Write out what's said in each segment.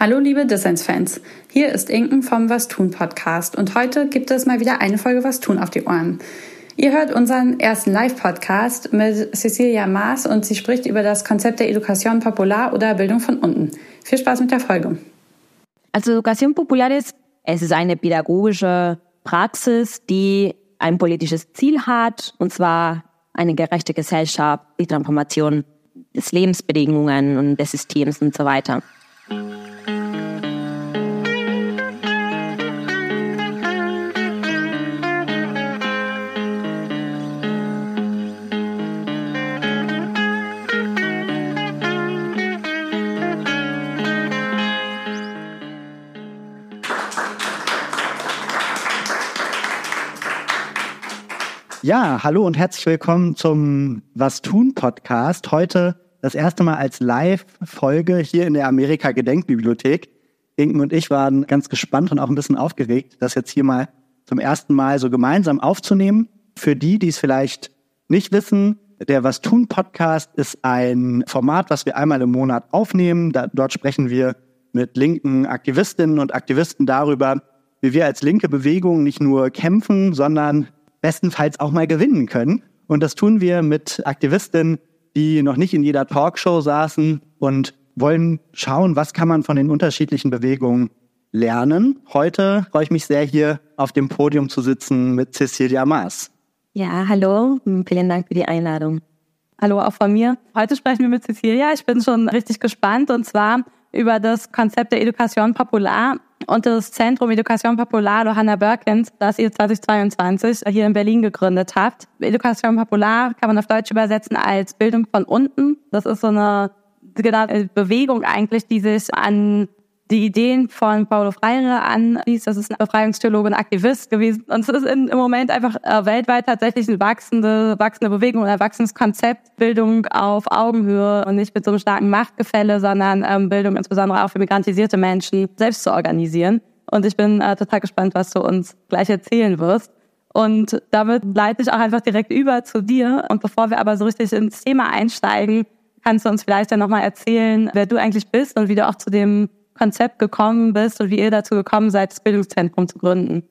Hallo liebe Dissens-Fans, hier ist Inken vom Was tun Podcast und heute gibt es mal wieder eine Folge Was tun auf die Ohren. Ihr hört unseren ersten Live-Podcast mit Cecilia Maas und sie spricht über das Konzept der Education Popular oder Bildung von unten. Viel Spaß mit der Folge. Also Education Popular ist, es ist eine pädagogische Praxis, die ein politisches Ziel hat, und zwar eine gerechte Gesellschaft, die Transformation des Lebensbedingungen und des Systems und so weiter. Ja, hallo und herzlich willkommen zum Was tun Podcast. Heute das erste Mal als Live-Folge hier in der Amerika Gedenkbibliothek. Inken und ich waren ganz gespannt und auch ein bisschen aufgeregt, das jetzt hier mal zum ersten Mal so gemeinsam aufzunehmen. Für die, die es vielleicht nicht wissen, der Was tun Podcast ist ein Format, was wir einmal im Monat aufnehmen. Da, dort sprechen wir mit linken Aktivistinnen und Aktivisten darüber, wie wir als linke Bewegung nicht nur kämpfen, sondern bestenfalls auch mal gewinnen können. Und das tun wir mit Aktivistinnen, die noch nicht in jeder Talkshow saßen und wollen schauen, was kann man von den unterschiedlichen Bewegungen lernen. Heute freue ich mich sehr, hier auf dem Podium zu sitzen mit Cecilia Maas. Ja, hallo, vielen Dank für die Einladung. Hallo auch von mir. Heute sprechen wir mit Cecilia. Ich bin schon richtig gespannt und zwar über das Konzept der Education Popular und das Zentrum Education Popular Johanna Birkins, das ihr 2022 hier in Berlin gegründet habt. Education Popular kann man auf Deutsch übersetzen als Bildung von unten. Das ist so eine genau, Bewegung eigentlich, die sich an die Ideen von Paulo Freire anliest. Das ist ein Befreiungstheologe und Aktivist gewesen. Und es ist in, im Moment einfach äh, weltweit tatsächlich eine wachsende, wachsende Bewegung und ein wachsendes Konzept. Bildung auf Augenhöhe und nicht mit so einem starken Machtgefälle, sondern ähm, Bildung insbesondere auch für migrantisierte Menschen selbst zu organisieren. Und ich bin äh, total gespannt, was du uns gleich erzählen wirst. Und damit leite ich auch einfach direkt über zu dir. Und bevor wir aber so richtig ins Thema einsteigen, kannst du uns vielleicht dann nochmal erzählen, wer du eigentlich bist und wie du auch zu dem Konzept gekommen bist und wie ihr dazu gekommen seid, das Bildungszentrum zu gründen.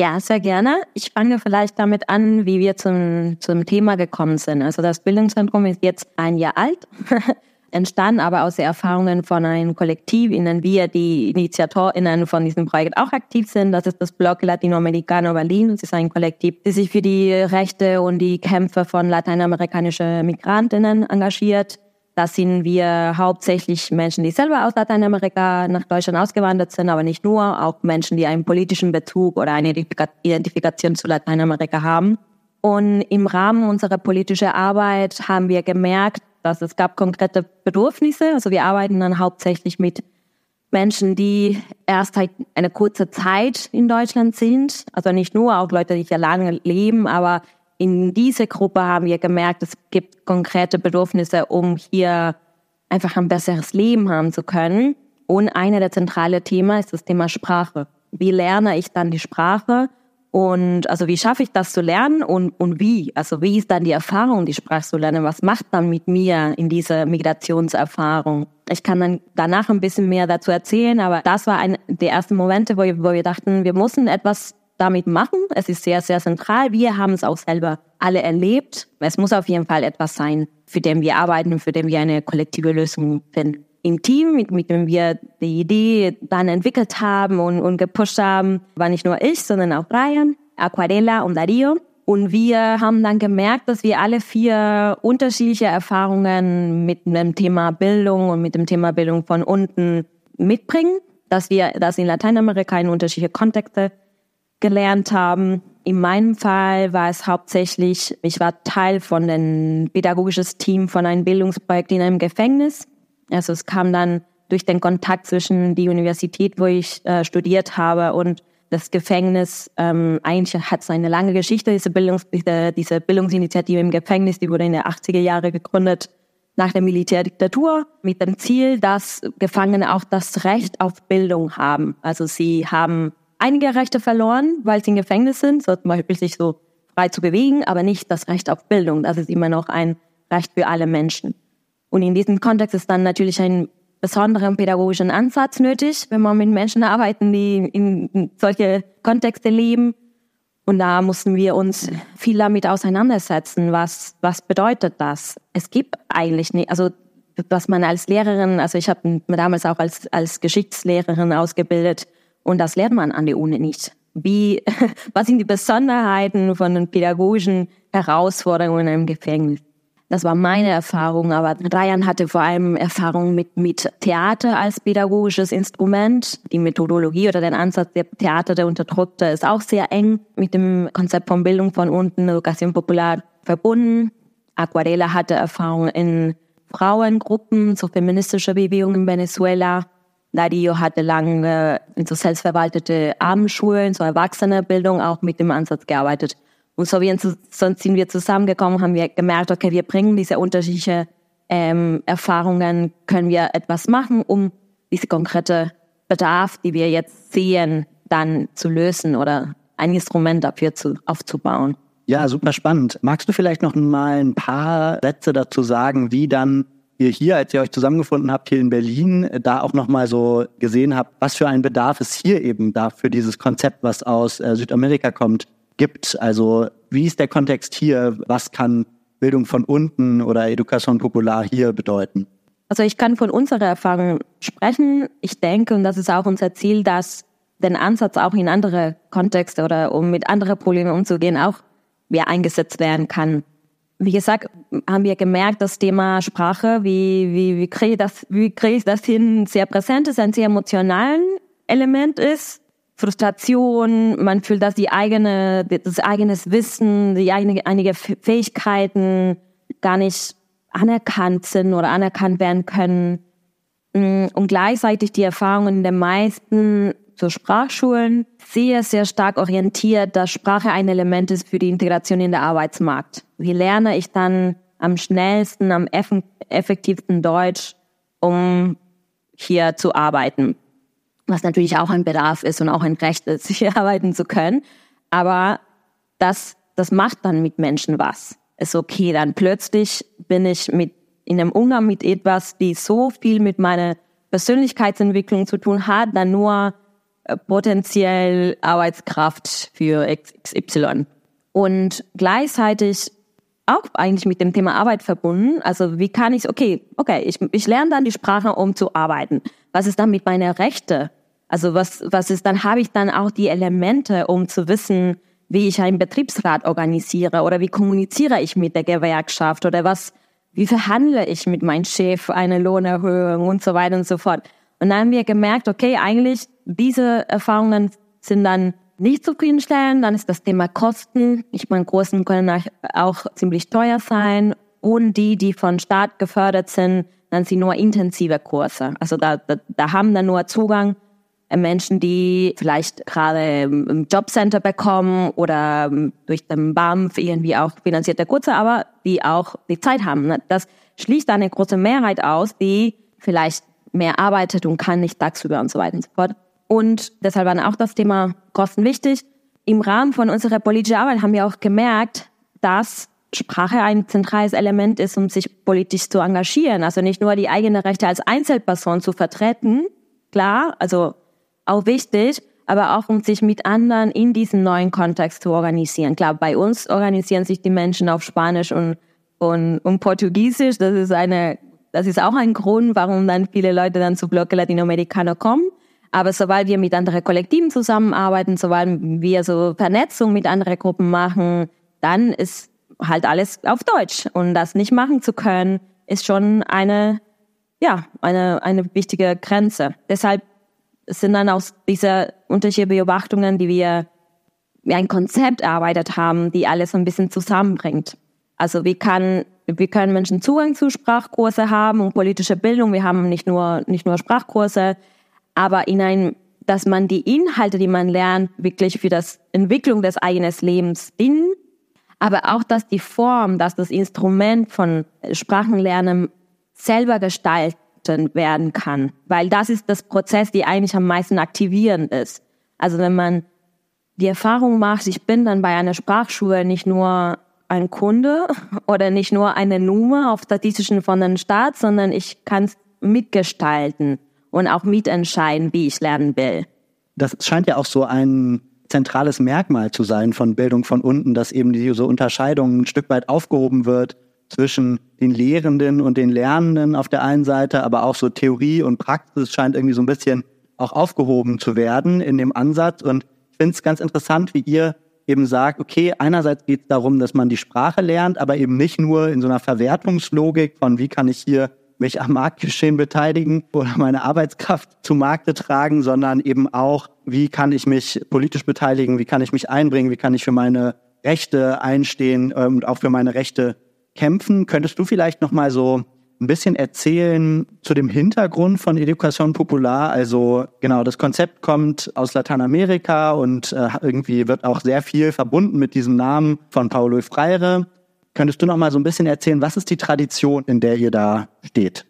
Ja, sehr gerne. Ich fange vielleicht damit an, wie wir zum, zum Thema gekommen sind. Also das Bildungszentrum ist jetzt ein Jahr alt, entstanden aber aus den Erfahrungen von einem Kollektiv, in dem wir die InitiatorInnen von diesem Projekt auch aktiv sind. Das ist das Blog Latinoamericano Berlin. Das ist ein Kollektiv, das sich für die Rechte und die Kämpfe von lateinamerikanischen Migrantinnen engagiert. Da sind wir hauptsächlich Menschen, die selber aus Lateinamerika nach Deutschland ausgewandert sind, aber nicht nur, auch Menschen, die einen politischen Bezug oder eine Identifikation zu Lateinamerika haben. Und im Rahmen unserer politischen Arbeit haben wir gemerkt, dass es gab konkrete Bedürfnisse. Also wir arbeiten dann hauptsächlich mit Menschen, die erst halt eine kurze Zeit in Deutschland sind. Also nicht nur, auch Leute, die hier lange leben, aber in diese Gruppe haben wir gemerkt, es gibt konkrete Bedürfnisse, um hier einfach ein besseres Leben haben zu können. Und einer der zentralen Themen ist das Thema Sprache. Wie lerne ich dann die Sprache? Und also wie schaffe ich das zu lernen und, und wie? Also wie ist dann die Erfahrung, die Sprache zu lernen? Was macht dann mit mir in dieser Migrationserfahrung? Ich kann dann danach ein bisschen mehr dazu erzählen, aber das war ein der ersten Momente, wo, wo wir dachten, wir müssen etwas damit machen. Es ist sehr, sehr zentral. Wir haben es auch selber alle erlebt. Es muss auf jeden Fall etwas sein, für den wir arbeiten und für den wir eine kollektive Lösung finden. Im Team, mit, mit dem wir die Idee dann entwickelt haben und, und gepusht haben, war nicht nur ich, sondern auch Brian, Aquarella und Dario. Und wir haben dann gemerkt, dass wir alle vier unterschiedliche Erfahrungen mit dem Thema Bildung und mit dem Thema Bildung von unten mitbringen, dass wir das in Lateinamerika in unterschiedliche Kontexte gelernt haben. In meinem Fall war es hauptsächlich, ich war Teil von dem pädagogischen Team von einem Bildungsprojekt in einem Gefängnis. Also es kam dann durch den Kontakt zwischen die Universität, wo ich äh, studiert habe, und das Gefängnis. Ähm, eigentlich hat es eine lange Geschichte, diese, Bildungs diese, diese Bildungsinitiative im Gefängnis, die wurde in den 80er Jahren gegründet nach der Militärdiktatur mit dem Ziel, dass Gefangene auch das Recht auf Bildung haben. Also sie haben einige Rechte verloren, weil sie im Gefängnis sind, so zum Beispiel sich so frei zu bewegen, aber nicht das Recht auf Bildung. Das ist immer noch ein Recht für alle Menschen. Und in diesem Kontext ist dann natürlich ein besonderen pädagogischen Ansatz nötig, wenn man mit Menschen arbeiten, die in solche Kontexte leben. Und da mussten wir uns viel damit auseinandersetzen. Was, was bedeutet das? Es gibt eigentlich nicht, also was man als Lehrerin, also ich habe damals auch als, als Geschichtslehrerin ausgebildet und das lernt man an der Uni nicht. Wie, was sind die Besonderheiten von den pädagogischen Herausforderungen im Gefängnis? Das war meine Erfahrung, aber Ryan hatte vor allem Erfahrung mit, mit Theater als pädagogisches Instrument. Die Methodologie oder den Ansatz der Theater der Unterdrückte ist auch sehr eng mit dem Konzept von Bildung von unten, Education Popular verbunden. Aquarela hatte Erfahrung in Frauengruppen, so feministische Bewegung in Venezuela. Dario hatte lange in so selbstverwaltete Abendschulen, so Erwachsenenbildung auch mit dem Ansatz gearbeitet. Und so, wie, so sind wir zusammengekommen, haben wir gemerkt, okay, wir bringen diese unterschiedlichen ähm, Erfahrungen, können wir etwas machen, um diese konkrete Bedarf, die wir jetzt sehen, dann zu lösen oder ein Instrument dafür zu, aufzubauen. Ja, super spannend. Magst du vielleicht noch mal ein paar Sätze dazu sagen, wie dann ihr hier, als ihr euch zusammengefunden habt, hier in Berlin, da auch noch mal so gesehen habt, was für ein Bedarf es hier eben da für dieses Konzept, was aus äh, Südamerika kommt, gibt. Also wie ist der Kontext hier? Was kann Bildung von unten oder Education Popular hier bedeuten? Also ich kann von unserer Erfahrung sprechen. Ich denke, und das ist auch unser Ziel, dass den Ansatz auch in andere Kontexte oder um mit anderen Problemen umzugehen, auch mehr eingesetzt werden kann. Wie gesagt, haben wir gemerkt, das Thema Sprache, wie, wie, wie kriege ich das, wie kriege ich das hin, sehr präsent ist, ein sehr emotionalen Element ist. Frustration, man fühlt, dass die eigene, das eigenes Wissen, die eigene, einige Fähigkeiten gar nicht anerkannt sind oder anerkannt werden können. Mm, und gleichzeitig die Erfahrungen den meisten so Sprachschulen sehr, sehr stark orientiert, dass Sprache ein Element ist für die Integration in der Arbeitsmarkt. Wie lerne ich dann am schnellsten, am effektivsten Deutsch, um hier zu arbeiten? was natürlich auch ein Bedarf ist und auch ein Recht ist, hier arbeiten zu können. Aber das, das macht dann mit Menschen was. Ist okay, dann plötzlich bin ich mit, in einem Umgang mit etwas, die so viel mit meiner Persönlichkeitsentwicklung zu tun hat, dann nur potenziell Arbeitskraft für XY. Und gleichzeitig auch eigentlich mit dem Thema Arbeit verbunden. Also wie kann ich, okay, okay, ich, ich lerne dann die Sprache, um zu arbeiten. Was ist dann mit meiner Rechte? Also was, was ist, dann habe ich dann auch die Elemente, um zu wissen, wie ich einen Betriebsrat organisiere oder wie kommuniziere ich mit der Gewerkschaft oder was, wie verhandle ich mit meinem Chef eine Lohnerhöhung und so weiter und so fort. Und dann haben wir gemerkt, okay, eigentlich diese Erfahrungen sind dann nicht zufriedenstellend. Dann ist das Thema Kosten. Ich meine, Großen können auch ziemlich teuer sein. Und die, die von Staat gefördert sind, dann sind nur intensive Kurse. Also da, da, da haben dann nur Zugang äh, Menschen, die vielleicht gerade im Jobcenter bekommen oder ähm, durch den BAMF irgendwie auch finanzierte Kurse, aber die auch die Zeit haben. Ne? Das schließt eine große Mehrheit aus, die vielleicht mehr arbeitet und kann nicht tagsüber und so weiter und so fort. Und deshalb war auch das Thema Kosten wichtig. Im Rahmen von unserer politischen Arbeit haben wir auch gemerkt, dass Sprache ein zentrales Element ist, um sich politisch zu engagieren. Also nicht nur die eigenen Rechte als Einzelperson zu vertreten, klar, also auch wichtig, aber auch um sich mit anderen in diesem neuen Kontext zu organisieren. Klar, bei uns organisieren sich die Menschen auf Spanisch und, und, und Portugiesisch. Das ist eine, das ist auch ein Grund, warum dann viele Leute dann zu Blocke Latinoamericano kommen. Aber sobald wir mit anderen Kollektiven zusammenarbeiten, sobald wir so Vernetzung mit anderen Gruppen machen, dann ist halt alles auf Deutsch. Und das nicht machen zu können, ist schon eine, ja, eine, eine wichtige Grenze. Deshalb sind dann aus dieser unterschiedlichen Beobachtungen, die wir wie ein Konzept erarbeitet haben, die alles ein bisschen zusammenbringt. Also wie kann, wie können Menschen Zugang zu Sprachkurse haben und politische Bildung? Wir haben nicht nur, nicht nur Sprachkurse, aber in ein, dass man die Inhalte, die man lernt, wirklich für das Entwicklung des eigenen Lebens dienen aber auch, dass die Form, dass das Instrument von Sprachenlernen selber gestalten werden kann, weil das ist das Prozess, die eigentlich am meisten aktivierend ist. Also wenn man die Erfahrung macht, ich bin dann bei einer Sprachschule nicht nur ein Kunde oder nicht nur eine Nummer auf statistischen von den Staat, sondern ich kann mitgestalten und auch mitentscheiden, wie ich lernen will. Das scheint ja auch so ein zentrales Merkmal zu sein von Bildung von unten, dass eben diese Unterscheidung ein Stück weit aufgehoben wird zwischen den Lehrenden und den Lernenden auf der einen Seite, aber auch so Theorie und Praxis scheint irgendwie so ein bisschen auch aufgehoben zu werden in dem Ansatz. Und ich finde es ganz interessant, wie ihr eben sagt, okay, einerseits geht es darum, dass man die Sprache lernt, aber eben nicht nur in so einer Verwertungslogik von, wie kann ich hier mich am Marktgeschehen beteiligen oder meine Arbeitskraft zu Markte tragen, sondern eben auch, wie kann ich mich politisch beteiligen, wie kann ich mich einbringen, wie kann ich für meine Rechte einstehen ähm, und auch für meine Rechte kämpfen. Könntest du vielleicht noch mal so ein bisschen erzählen zu dem Hintergrund von Education Popular? Also genau, das Konzept kommt aus Lateinamerika und äh, irgendwie wird auch sehr viel verbunden mit diesem Namen von Paulo Freire. Könntest du noch mal so ein bisschen erzählen, was ist die Tradition, in der ihr da steht?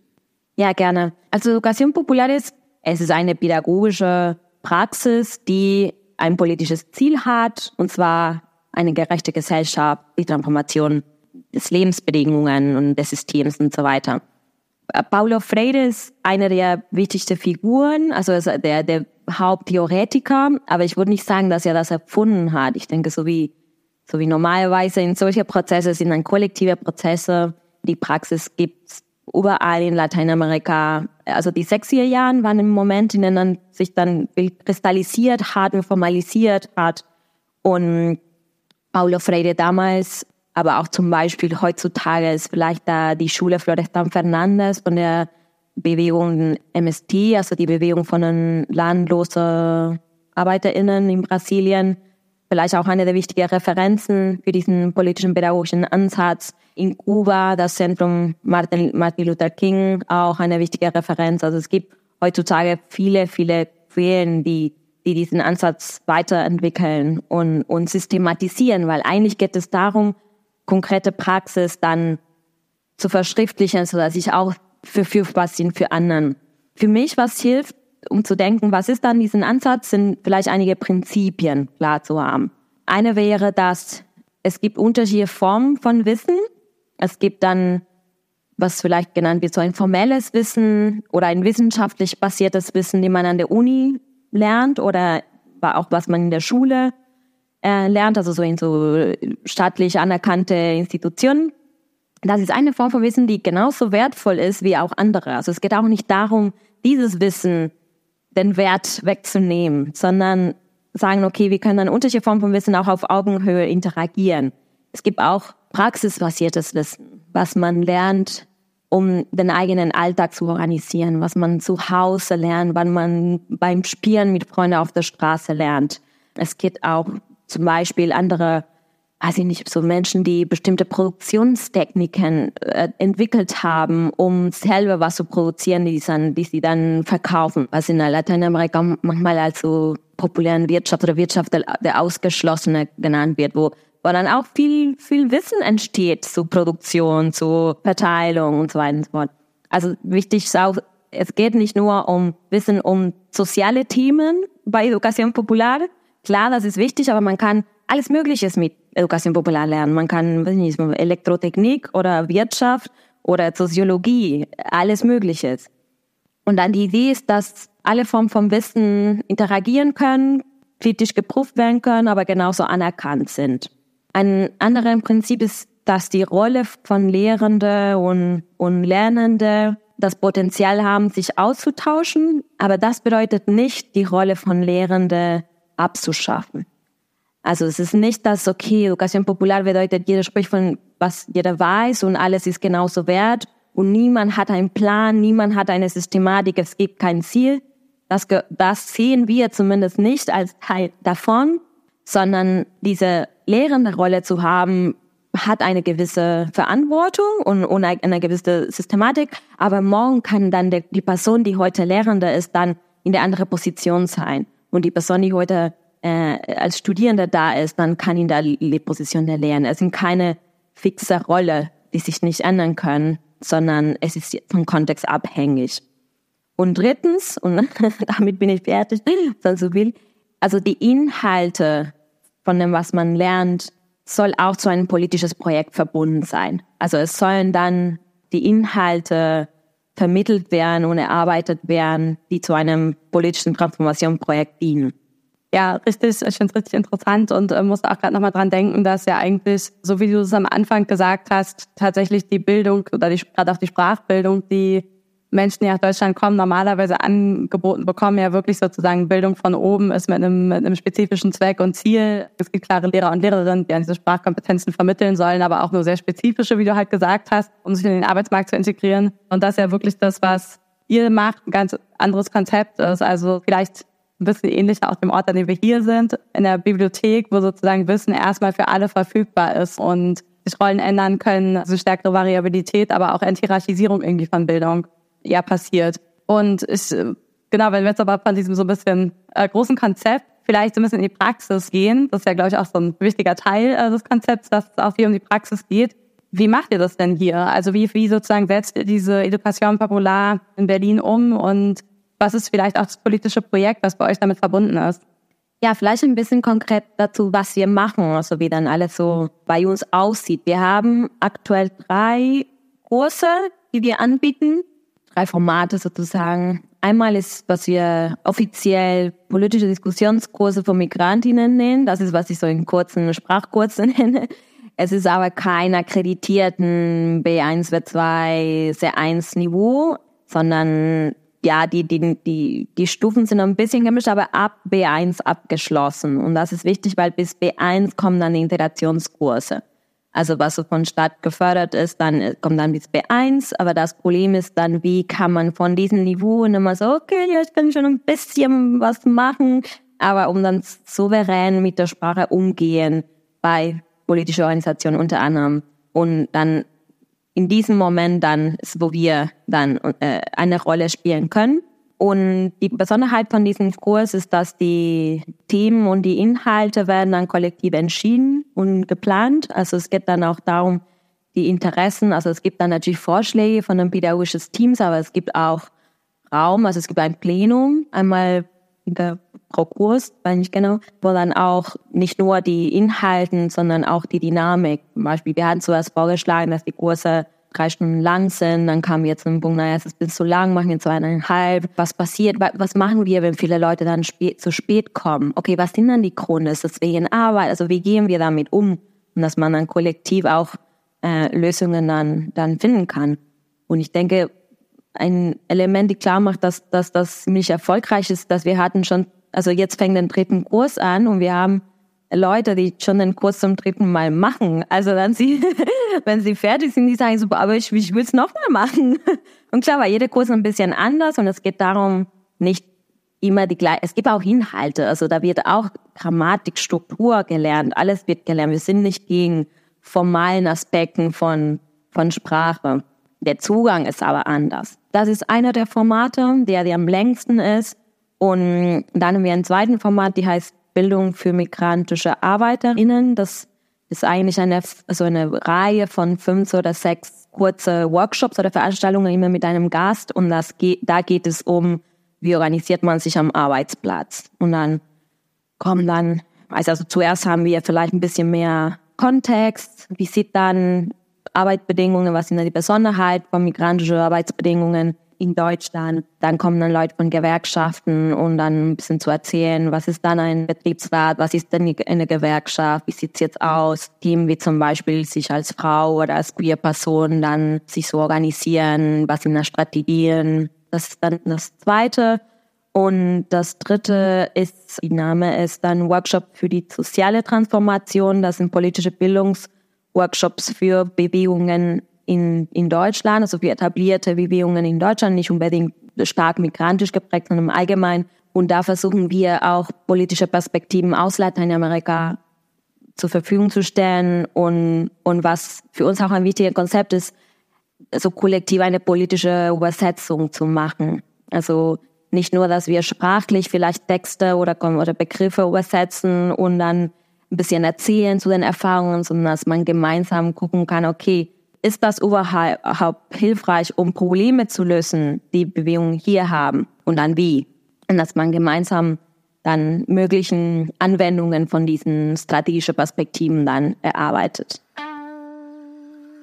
Ja, gerne. Also Education Popular ist, es ist eine pädagogische Praxis, die ein politisches Ziel hat, und zwar eine gerechte Gesellschaft, die Transformation des Lebensbedingungen und des Systems und so weiter. Paulo Freire ist eine der wichtigsten Figuren, also der, der Haupttheoretiker, aber ich würde nicht sagen, dass er das erfunden hat. Ich denke, so wie so wie normalerweise in solche Prozesse sind dann kollektive Prozesse. Die Praxis gibt's überall in Lateinamerika. Also die 60er Jahren waren im Moment, in denen sich dann kristallisiert hat und formalisiert hat. Und Paulo Freire damals, aber auch zum Beispiel heutzutage ist vielleicht da die Schule Florestan Fernandes von der Bewegung MST, also die Bewegung von den landlosen ArbeiterInnen in Brasilien, vielleicht auch eine der wichtigen Referenzen für diesen politischen pädagogischen Ansatz. In Kuba das Zentrum Martin, Martin Luther King auch eine wichtige Referenz. Also es gibt heutzutage viele, viele Quellen, die, die diesen Ansatz weiterentwickeln und, und systematisieren, weil eigentlich geht es darum, konkrete Praxis dann zu verschriftlichen, sodass ich auch verfügbar sind für anderen. Für mich, was hilft, um zu denken, was ist dann diesen Ansatz, sind vielleicht einige Prinzipien klar zu haben. Eine wäre, dass es gibt unterschiedliche Formen von Wissen. Es gibt dann, was vielleicht genannt wird, so ein formelles Wissen oder ein wissenschaftlich basiertes Wissen, den man an der Uni lernt oder auch was man in der Schule äh, lernt, also so in so staatlich anerkannte Institutionen. Das ist eine Form von Wissen, die genauso wertvoll ist wie auch andere. Also es geht auch nicht darum, dieses Wissen den Wert wegzunehmen, sondern sagen, okay, wir können eine unterschiedliche Form von Wissen auch auf Augenhöhe interagieren. Es gibt auch praxisbasiertes Wissen, was man lernt, um den eigenen Alltag zu organisieren, was man zu Hause lernt, wann man beim Spielen mit Freunden auf der Straße lernt. Es gibt auch zum Beispiel andere weiß ich nicht, so Menschen, die bestimmte Produktionstechniken äh, entwickelt haben, um selber was zu produzieren, die, dann, die sie dann verkaufen, was in Lateinamerika manchmal als so populären Wirtschaft oder Wirtschaft der, der Ausgeschlossene genannt wird, wo, wo dann auch viel, viel Wissen entsteht zu Produktion, zu Verteilung und so weiter und so fort. Also wichtig ist auch, es geht nicht nur um Wissen um soziale Themen bei Education Popular. Klar, das ist wichtig, aber man kann alles Mögliche mit Education Popular lernen. Man kann weiß nicht, Elektrotechnik oder Wirtschaft oder Soziologie, alles Mögliche. Und dann die Idee ist, dass alle Formen von Wissen interagieren können, kritisch geprüft werden können, aber genauso anerkannt sind. Ein anderes Prinzip ist, dass die Rolle von Lehrende und, und Lernende das Potenzial haben, sich auszutauschen, aber das bedeutet nicht, die Rolle von Lehrende abzuschaffen. Also es ist nicht das, okay, Education Popular bedeutet, jeder spricht von, was jeder weiß und alles ist genauso wert und niemand hat einen Plan, niemand hat eine Systematik, es gibt kein Ziel. Das, das sehen wir zumindest nicht als Teil davon, sondern diese lehrende Rolle zu haben, hat eine gewisse Verantwortung und, und eine gewisse Systematik, aber morgen kann dann der, die Person, die heute Lehrende ist, dann in der anderen Position sein. Und die Person, die heute äh, als Studierender da ist, dann kann ihn da die Position erlernen. Es sind keine fixe Rolle, die sich nicht ändern können, sondern es ist vom Kontext abhängig. Und drittens, und damit bin ich fertig, wenn so will, also die Inhalte von dem, was man lernt, soll auch zu einem politisches Projekt verbunden sein. Also es sollen dann die Inhalte vermittelt werden und erarbeitet werden, die zu einem politischen Transformationsprojekt dienen. Ja, richtig. Ich finde es richtig interessant und äh, muss auch gerade nochmal dran denken, dass ja eigentlich, so wie du es am Anfang gesagt hast, tatsächlich die Bildung oder gerade auch die Sprachbildung, die Menschen, die nach Deutschland kommen, normalerweise angeboten bekommen, ja wirklich sozusagen Bildung von oben ist mit einem, mit einem spezifischen Zweck und Ziel. Es gibt klare Lehrer und Lehrerinnen, die an diese Sprachkompetenzen vermitteln sollen, aber auch nur sehr spezifische, wie du halt gesagt hast, um sich in den Arbeitsmarkt zu integrieren. Und das ist ja wirklich das, was ihr macht, ein ganz anderes Konzept ist. Also vielleicht ein bisschen ähnlicher aus dem Ort, an dem wir hier sind, in der Bibliothek, wo sozusagen Wissen erstmal für alle verfügbar ist und sich Rollen ändern können, also stärkere Variabilität, aber auch Enthierarchisierung irgendwie von Bildung ja passiert. Und ich, äh, genau, wenn wir jetzt aber von diesem so ein bisschen äh, großen Konzept vielleicht so ein bisschen in die Praxis gehen, das ist ja, glaube ich, auch so ein wichtiger Teil äh, des Konzepts, dass es auch hier um die Praxis geht. Wie macht ihr das denn hier? Also wie, wie sozusagen setzt ihr diese Education Popular in Berlin um und was ist vielleicht auch das politische Projekt, was bei euch damit verbunden ist? Ja, vielleicht ein bisschen konkret dazu, was wir machen, also wie dann alles so bei uns aussieht. Wir haben aktuell drei Kurse, die wir anbieten drei Formate sozusagen. Einmal ist, was wir offiziell politische Diskussionskurse für Migrantinnen nennen. Das ist, was ich so in kurzen Sprachkursen nenne. Es ist aber kein akkreditierten B1, B2, C1 Niveau, sondern ja, die, die, die, die Stufen sind ein bisschen gemischt, aber ab B1 abgeschlossen. Und das ist wichtig, weil bis B1 kommen dann die Integrationskurse. Also was so von Stadt gefördert ist, dann äh, kommt dann bis B1, aber das Problem ist dann, wie kann man von diesem Niveau immer so, okay, ja, ich kann schon ein bisschen was machen, aber um dann souverän mit der Sprache umgehen bei politischer Organisation unter anderem und dann in diesem Moment dann ist, wo wir dann äh, eine Rolle spielen können und die Besonderheit von diesem Kurs ist, dass die Themen und die Inhalte werden dann kollektiv entschieden und geplant. Also es geht dann auch darum, die Interessen, also es gibt dann natürlich Vorschläge von einem pädagogischen Teams, aber es gibt auch Raum, also es gibt ein Plenum, einmal pro Kurs, weiß nicht genau, wo dann auch nicht nur die Inhalten, sondern auch die Dynamik. Zum Beispiel, wir hatten zuerst vorgeschlagen, dass die Kurse drei Stunden lang sind. Dann kam jetzt ein Punkt, naja, es ist bisschen zu lang, machen jetzt zweieinhalb. Was passiert? Was machen wir, wenn viele Leute dann spät, zu spät kommen? Okay, was sind dann die Gründe? Ist das wegen Arbeit? Also wie gehen wir damit um? Und dass man dann kollektiv auch äh, Lösungen dann, dann finden kann. Und ich denke, ein Element, die klar macht, dass, dass das ziemlich erfolgreich ist, dass wir hatten schon, also jetzt fängt den dritten Kurs an und wir haben Leute, die schon den Kurs zum dritten Mal machen. Also dann sie, wenn sie fertig sind, die sagen so, aber ich, ich will es nochmal machen. Und klar, weil jeder Kurs ein bisschen anders und es geht darum, nicht immer die gleiche, es gibt auch Inhalte, also da wird auch Grammatik, Struktur gelernt, alles wird gelernt. Wir sind nicht gegen formalen Aspekten von, von Sprache. Der Zugang ist aber anders. Das ist einer der Formate, der, der am längsten ist. Und dann haben wir einen zweiten Format, die heißt Bildung für migrantische Arbeiterinnen. Das ist eigentlich eine, also eine Reihe von fünf oder sechs kurze Workshops oder Veranstaltungen immer mit einem Gast. Und das geht, da geht es um, wie organisiert man sich am Arbeitsplatz. Und dann kommen dann, also zuerst haben wir vielleicht ein bisschen mehr Kontext. Wie sieht dann Arbeitsbedingungen, was sind da die Besonderheiten von migrantischen Arbeitsbedingungen? In Deutschland. Dann kommen dann Leute von Gewerkschaften und dann ein bisschen zu erzählen, was ist dann ein Betriebsrat, was ist denn eine Gewerkschaft, wie sieht's jetzt aus? Themen wie zum Beispiel sich als Frau oder als Queer-Person dann sich so organisieren, was sind da Strategien. Das ist dann das Zweite. Und das dritte ist, die Name ist dann Workshop für die soziale Transformation. Das sind politische Bildungsworkshops für Bewegungen in, in Deutschland, also für etablierte Bewegungen in Deutschland, nicht unbedingt stark migrantisch geprägt, sondern im Allgemeinen. Und da versuchen wir auch politische Perspektiven aus Lateinamerika zur Verfügung zu stellen. Und, und was für uns auch ein wichtiger Konzept ist, so kollektiv eine politische Übersetzung zu machen. Also nicht nur, dass wir sprachlich vielleicht Texte oder, oder Begriffe übersetzen und dann ein bisschen erzählen zu den Erfahrungen, sondern dass man gemeinsam gucken kann, okay, ist das überhaupt hilfreich, um Probleme zu lösen, die Bewegungen hier haben und dann wie? Und dass man gemeinsam dann möglichen Anwendungen von diesen strategischen Perspektiven dann erarbeitet.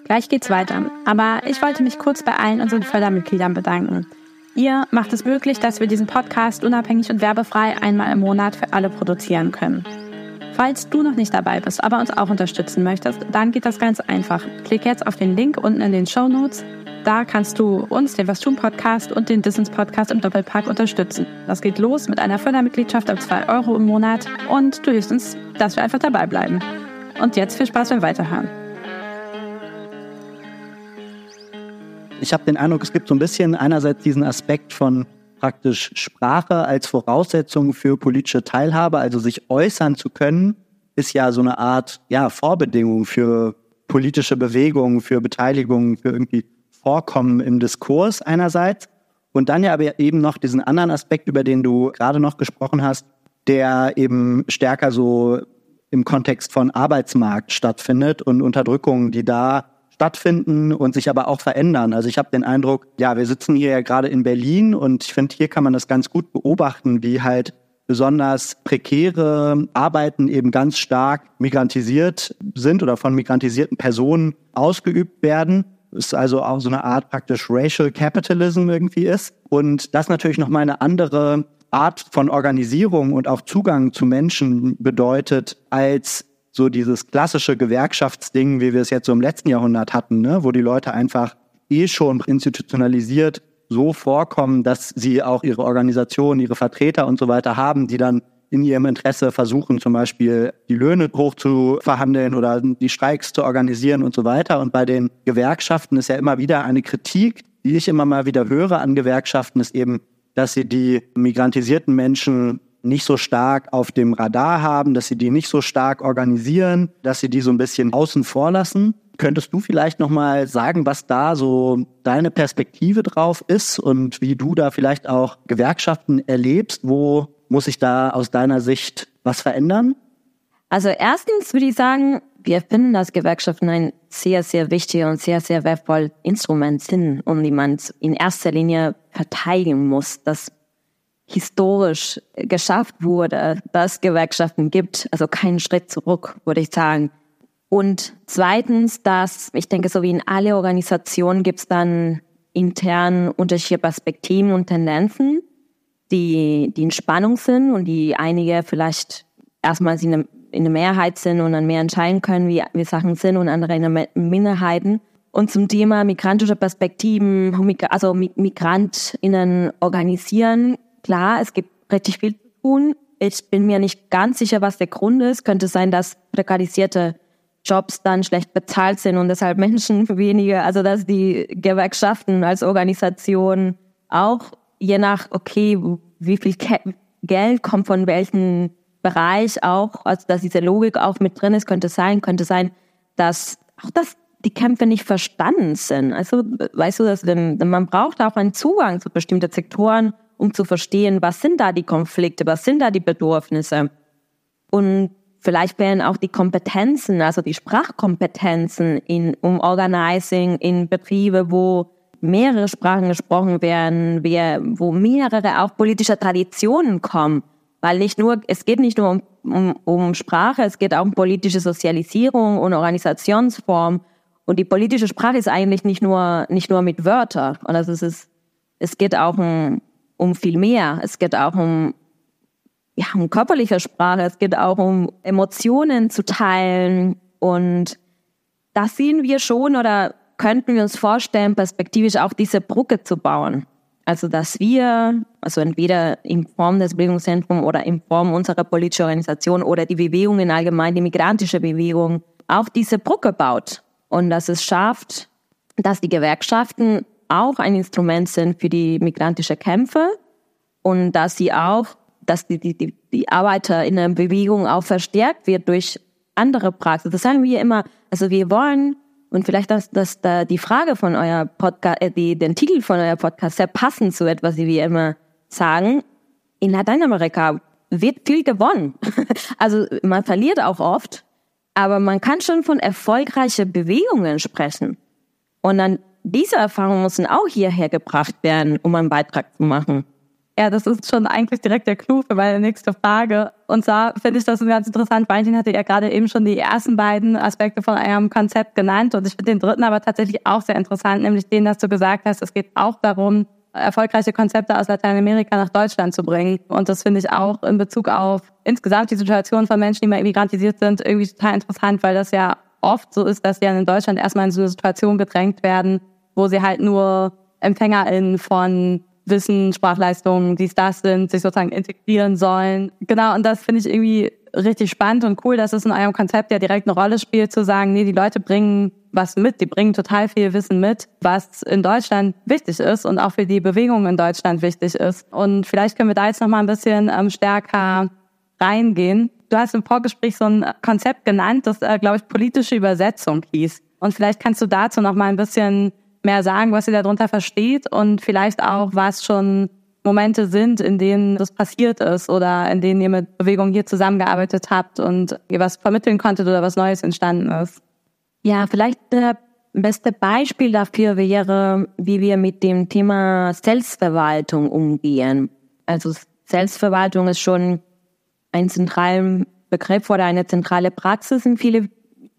Gleich geht's weiter. Aber ich wollte mich kurz bei allen unseren Fördermitgliedern bedanken. Ihr macht es möglich, dass wir diesen Podcast unabhängig und werbefrei einmal im Monat für alle produzieren können. Falls du noch nicht dabei bist, aber uns auch unterstützen möchtest, dann geht das ganz einfach. Klick jetzt auf den Link unten in den Show Notes. Da kannst du uns, den Was tun Podcast und den Distance Podcast im Doppelpack unterstützen. Das geht los mit einer Fördermitgliedschaft ab 2 Euro im Monat und du hilfst uns, dass wir einfach dabei bleiben. Und jetzt viel Spaß beim Weiterhören. Ich habe den Eindruck, es gibt so ein bisschen einerseits diesen Aspekt von praktisch Sprache als Voraussetzung für politische Teilhabe, also sich äußern zu können, ist ja so eine Art ja, Vorbedingung für politische Bewegungen, für Beteiligung, für irgendwie Vorkommen im Diskurs einerseits. Und dann ja aber eben noch diesen anderen Aspekt, über den du gerade noch gesprochen hast, der eben stärker so im Kontext von Arbeitsmarkt stattfindet und Unterdrückungen, die da stattfinden und sich aber auch verändern. Also ich habe den Eindruck, ja, wir sitzen hier ja gerade in Berlin und ich finde, hier kann man das ganz gut beobachten, wie halt besonders prekäre Arbeiten eben ganz stark migrantisiert sind oder von migrantisierten Personen ausgeübt werden. Es also auch so eine Art praktisch Racial Capitalism irgendwie ist. Und das natürlich nochmal eine andere Art von Organisierung und auch Zugang zu Menschen bedeutet als so dieses klassische Gewerkschaftsding, wie wir es jetzt so im letzten Jahrhundert hatten, ne? wo die Leute einfach eh schon institutionalisiert so vorkommen, dass sie auch ihre Organisation, ihre Vertreter und so weiter haben, die dann in ihrem Interesse versuchen, zum Beispiel die Löhne hoch zu verhandeln oder die Streiks zu organisieren und so weiter. Und bei den Gewerkschaften ist ja immer wieder eine Kritik, die ich immer mal wieder höre an Gewerkschaften, ist eben, dass sie die migrantisierten Menschen nicht so stark auf dem Radar haben, dass sie die nicht so stark organisieren, dass sie die so ein bisschen außen vor lassen. Könntest du vielleicht noch mal sagen, was da so deine Perspektive drauf ist und wie du da vielleicht auch Gewerkschaften erlebst? Wo muss sich da aus deiner Sicht was verändern? Also erstens würde ich sagen, wir finden, dass Gewerkschaften ein sehr, sehr wichtiger und sehr, sehr wertvolles Instrument sind, um die man in erster Linie verteidigen muss. Das historisch geschafft wurde, dass Gewerkschaften gibt. Also keinen Schritt zurück, würde ich sagen. Und zweitens, dass ich denke, so wie in alle Organisationen gibt es dann intern unterschiedliche Perspektiven und Tendenzen, die, die in Spannung sind und die einige vielleicht erstmal in der Mehrheit sind und dann mehr entscheiden können, wie, wie Sachen sind und andere in der Minderheiten. Und zum Thema migrantische Perspektiven, also MigrantInnen organisieren, Klar, es gibt richtig viel zu tun. Ich bin mir nicht ganz sicher, was der Grund ist. Könnte sein, dass prekarisierte Jobs dann schlecht bezahlt sind und deshalb Menschen weniger, also dass die Gewerkschaften als Organisation auch je nach, okay, wie viel Geld kommt von welchem Bereich auch, also dass diese Logik auch mit drin ist, könnte sein, könnte sein, dass auch das die Kämpfe nicht verstanden sind. Also weißt du, dass man braucht auch einen Zugang zu bestimmten Sektoren um zu verstehen, was sind da die Konflikte, was sind da die Bedürfnisse. Und vielleicht wären auch die Kompetenzen, also die Sprachkompetenzen in, um Organizing in Betriebe, wo mehrere Sprachen gesprochen werden, wo mehrere auch politische Traditionen kommen. Weil nicht nur, es geht nicht nur um, um, um Sprache, es geht auch um politische Sozialisierung und Organisationsform. Und die politische Sprache ist eigentlich nicht nur, nicht nur mit Wörtern. Und also es ist, es geht auch um, um viel mehr. Es geht auch um, ja, um körperliche Sprache. Es geht auch um Emotionen zu teilen. Und das sehen wir schon oder könnten wir uns vorstellen, perspektivisch auch diese Brücke zu bauen. Also, dass wir, also entweder in Form des Bildungszentrums oder in Form unserer politischen Organisation oder die Bewegung in allgemein, die migrantische Bewegung, auch diese Brücke baut. Und dass es schafft, dass die Gewerkschaften auch ein Instrument sind für die migrantische Kämpfe und dass sie auch, dass die, die, die, Arbeiter in der Bewegung auch verstärkt wird durch andere Praxis. Das sagen wir immer, also wir wollen, und vielleicht das, das da die Frage von euer Podcast, äh, die, den Titel von euer Podcast sehr passend zu etwas, wie wir immer sagen, in Lateinamerika wird viel gewonnen. also man verliert auch oft, aber man kann schon von erfolgreichen Bewegungen sprechen. Und dann diese Erfahrungen müssen auch hierher gebracht werden, um einen Beitrag zu machen. Ja, das ist schon eigentlich direkt der Clou für meine nächste Frage. Und zwar finde ich das ganz interessant. Valentin hatte ja gerade eben schon die ersten beiden Aspekte von eurem Konzept genannt. Und ich finde den dritten aber tatsächlich auch sehr interessant, nämlich den, dass du gesagt hast, es geht auch darum, erfolgreiche Konzepte aus Lateinamerika nach Deutschland zu bringen. Und das finde ich auch in Bezug auf insgesamt die Situation von Menschen, die mal migrantisiert sind, irgendwie total interessant, weil das ja oft so ist, dass sie dann in Deutschland erstmal in so eine Situation gedrängt werden, wo sie halt nur EmpfängerInnen von Wissen, Sprachleistungen, dies, das sind, sich sozusagen integrieren sollen. Genau, und das finde ich irgendwie richtig spannend und cool, dass es in eurem Konzept ja direkt eine Rolle spielt, zu sagen, nee, die Leute bringen was mit, die bringen total viel Wissen mit, was in Deutschland wichtig ist und auch für die Bewegung in Deutschland wichtig ist. Und vielleicht können wir da jetzt noch mal ein bisschen ähm, stärker reingehen. Du hast im Vorgespräch so ein Konzept genannt, das, äh, glaube ich, politische Übersetzung hieß. Und vielleicht kannst du dazu noch mal ein bisschen mehr sagen, was ihr darunter versteht und vielleicht auch, was schon Momente sind, in denen das passiert ist oder in denen ihr mit Bewegung hier zusammengearbeitet habt und ihr was vermitteln konntet oder was Neues entstanden ist. Ja, vielleicht das beste Beispiel dafür wäre, wie wir mit dem Thema Selbstverwaltung umgehen. Also Selbstverwaltung ist schon ein zentraler Begriff oder eine zentrale Praxis in viele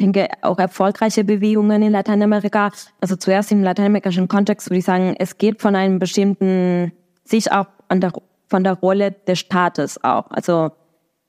denke, auch erfolgreiche Bewegungen in Lateinamerika. Also zuerst im lateinamerikanischen Kontext würde ich sagen, es geht von einem bestimmten, sich auch an der, von der Rolle des Staates auch. Also,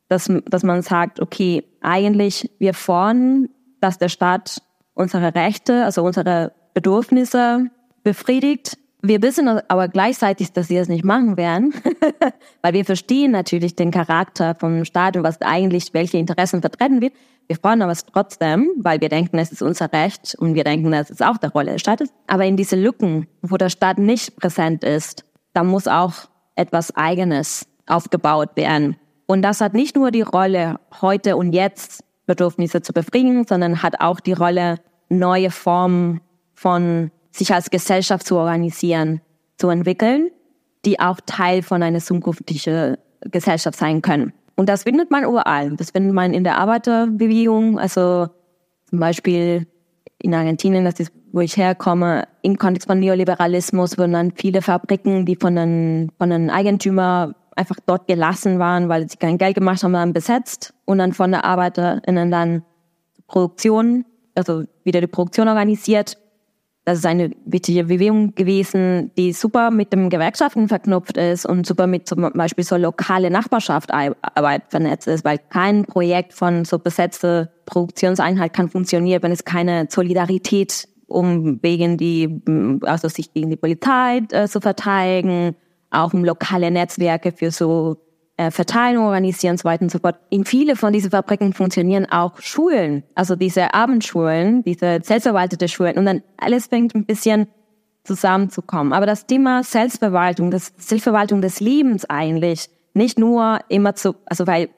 dass, dass man sagt, okay, eigentlich wir fordern, dass der Staat unsere Rechte, also unsere Bedürfnisse befriedigt. Wir wissen aber gleichzeitig, dass sie das nicht machen werden, weil wir verstehen natürlich den Charakter vom Staat und was eigentlich welche Interessen vertreten wird. Wir aber es trotzdem, weil wir denken, es ist unser Recht und wir denken, es ist auch der Rolle des Staates. Aber in diese Lücken, wo der Staat nicht präsent ist, da muss auch etwas Eigenes aufgebaut werden. Und das hat nicht nur die Rolle, heute und jetzt Bedürfnisse zu befriedigen, sondern hat auch die Rolle, neue Formen von sich als Gesellschaft zu organisieren, zu entwickeln, die auch Teil von einer zukünftigen Gesellschaft sein können. Und das findet man überall. Das findet man in der Arbeiterbewegung, also zum Beispiel in Argentinien, das ist, wo ich herkomme, im Kontext von Neoliberalismus wurden dann viele Fabriken, die von den, von den Eigentümern einfach dort gelassen waren, weil sie kein Geld gemacht haben, dann besetzt und dann von der ArbeiterInnen dann Produktion, also wieder die Produktion organisiert das ist eine wichtige Bewegung gewesen, die super mit dem Gewerkschaften verknüpft ist und super mit zum Beispiel so lokale Nachbarschaftsarbeit vernetzt ist, weil kein Projekt von so besetzte Produktionseinheit kann funktionieren, wenn es keine Solidarität um wegen die, also sich gegen die Polizei äh, zu verteidigen, auch um lokale Netzwerke für so äh, Verteilung organisieren so weiter und so fort. In viele von diesen Fabriken funktionieren auch Schulen, also diese Abendschulen, diese selbstverwaltete Schulen und dann alles fängt ein bisschen zusammenzukommen. Aber das Thema Selbstverwaltung, das Selbstverwaltung des Lebens eigentlich, nicht nur immer zu, also weil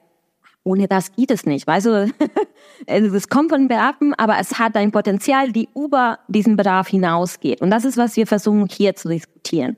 ohne das geht es nicht. Weißt du, also es kommt von Bedarfen, aber es hat ein Potenzial, die über diesen Bedarf hinausgeht. Und das ist, was wir versuchen hier zu diskutieren.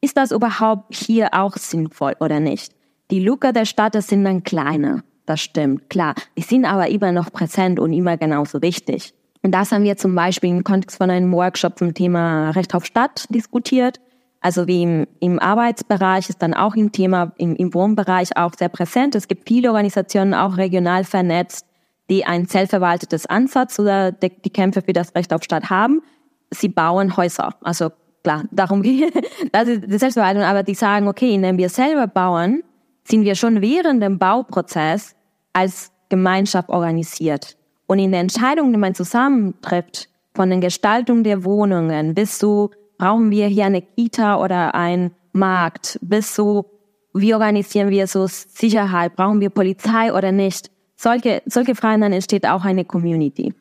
Ist das überhaupt hier auch sinnvoll oder nicht? Die Luca der Stadt, sind dann kleiner. Das stimmt, klar. Die sind aber immer noch präsent und immer genauso wichtig. Und das haben wir zum Beispiel im Kontext von einem Workshop zum Thema Recht auf Stadt diskutiert. Also wie im, im Arbeitsbereich ist dann auch im Thema, im, im Wohnbereich auch sehr präsent. Es gibt viele Organisationen, auch regional vernetzt, die ein selbstverwaltetes Ansatz oder die, die Kämpfe für das Recht auf Stadt haben. Sie bauen Häuser. Also klar, darum geht das ist die Selbstverwaltung, aber die sagen, okay, indem wir selber bauen, sind wir schon während dem Bauprozess als Gemeinschaft organisiert. Und in der Entscheidung, die man zusammentrifft, von der Gestaltung der Wohnungen bis zu, brauchen wir hier eine Kita oder ein Markt, bis zu, wie organisieren wir so Sicherheit, brauchen wir Polizei oder nicht. Solche, solche Fragen, dann entsteht auch eine Community.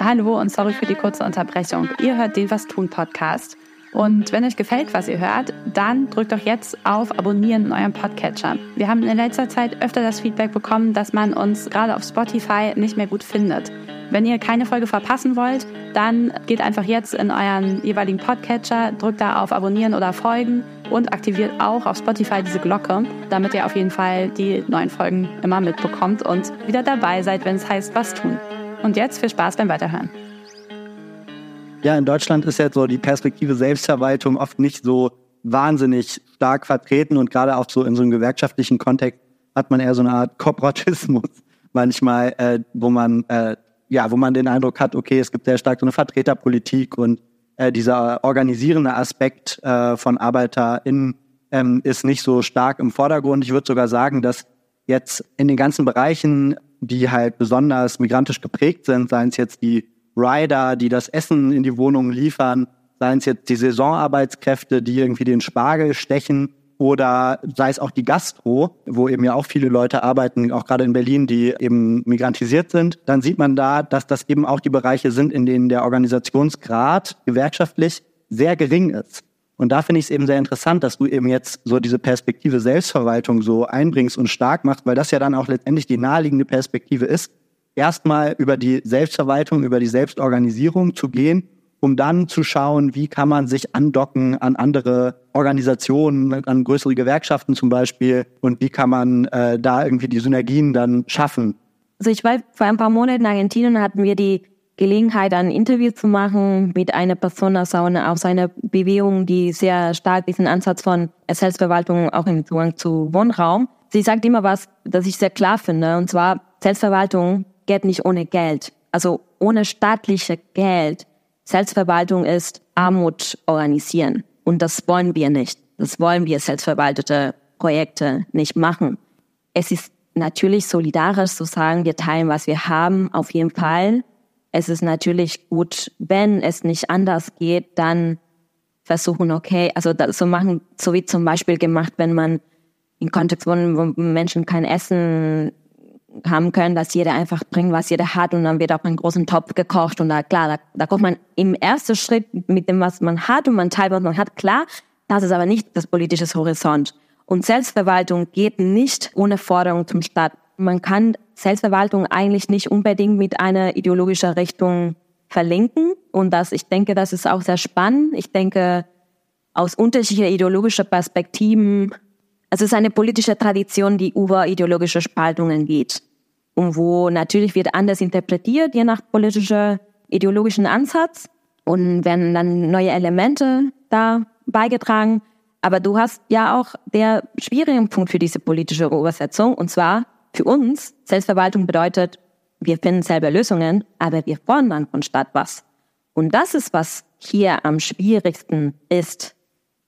Hallo und sorry für die kurze Unterbrechung. Ihr hört den Was tun Podcast. Und wenn euch gefällt, was ihr hört, dann drückt doch jetzt auf Abonnieren in eurem Podcatcher. Wir haben in letzter Zeit öfter das Feedback bekommen, dass man uns gerade auf Spotify nicht mehr gut findet. Wenn ihr keine Folge verpassen wollt, dann geht einfach jetzt in euren jeweiligen Podcatcher, drückt da auf Abonnieren oder Folgen und aktiviert auch auf Spotify diese Glocke, damit ihr auf jeden Fall die neuen Folgen immer mitbekommt und wieder dabei seid, wenn es heißt, was tun. Und jetzt viel Spaß beim Weiterhören. Ja, in Deutschland ist ja so die Perspektive Selbstverwaltung oft nicht so wahnsinnig stark vertreten und gerade auch so in so einem gewerkschaftlichen Kontext hat man eher so eine Art Korporatismus manchmal, äh, wo man äh, ja, wo man den Eindruck hat, okay, es gibt sehr stark so eine Vertreterpolitik und äh, dieser organisierende Aspekt äh, von ArbeiterInnen ähm, ist nicht so stark im Vordergrund. Ich würde sogar sagen, dass jetzt in den ganzen Bereichen, die halt besonders migrantisch geprägt sind, seien es jetzt die Rider, die das Essen in die Wohnungen liefern, seien es jetzt die Saisonarbeitskräfte, die irgendwie den Spargel stechen oder sei es auch die Gastro, wo eben ja auch viele Leute arbeiten, auch gerade in Berlin, die eben migrantisiert sind, dann sieht man da, dass das eben auch die Bereiche sind, in denen der Organisationsgrad gewerkschaftlich sehr gering ist. Und da finde ich es eben sehr interessant, dass du eben jetzt so diese Perspektive Selbstverwaltung so einbringst und stark machst, weil das ja dann auch letztendlich die naheliegende Perspektive ist, erstmal über die Selbstverwaltung, über die Selbstorganisierung zu gehen, um dann zu schauen, wie kann man sich andocken an andere Organisationen, an größere Gewerkschaften zum Beispiel und wie kann man äh, da irgendwie die Synergien dann schaffen. Also ich war vor ein paar Monaten in Argentinien, hatten wir die Gelegenheit, ein Interview zu machen mit einer Person aus einer, aus einer Bewegung, die sehr stark diesen Ansatz von Selbstverwaltung auch im Zugang zu Wohnraum. Sie sagt immer was, das ich sehr klar finde, und zwar Selbstverwaltung geht nicht ohne Geld. Also ohne staatliche Geld. Selbstverwaltung ist Armut organisieren. Und das wollen wir nicht. Das wollen wir selbstverwaltete Projekte nicht machen. Es ist natürlich solidarisch zu sagen, wir teilen, was wir haben, auf jeden Fall es ist natürlich gut, wenn es nicht anders geht, dann versuchen, okay, also das so machen, so wie zum Beispiel gemacht, wenn man in Kontext wo Menschen kein Essen haben können, dass jeder einfach bringt, was jeder hat und dann wird auch ein großen Topf gekocht und da klar, da, da kommt man im ersten Schritt mit dem, was man hat und man teilt, was man hat, klar, das ist aber nicht das politische Horizont. Und Selbstverwaltung geht nicht ohne Forderung zum Staat. Man kann Selbstverwaltung eigentlich nicht unbedingt mit einer ideologischen Richtung verlinken. Und das, ich denke, das ist auch sehr spannend. Ich denke, aus unterschiedlichen ideologischen Perspektiven, es ist eine politische Tradition, die über ideologische Spaltungen geht. Und wo natürlich wird anders interpretiert, je nach politischer, ideologischen Ansatz. Und werden dann neue Elemente da beigetragen. Aber du hast ja auch der schwierige Punkt für diese politische Übersetzung, und zwar für uns, Selbstverwaltung bedeutet, wir finden selber Lösungen, aber wir fordern von Stadt was. Und das ist, was hier am schwierigsten ist,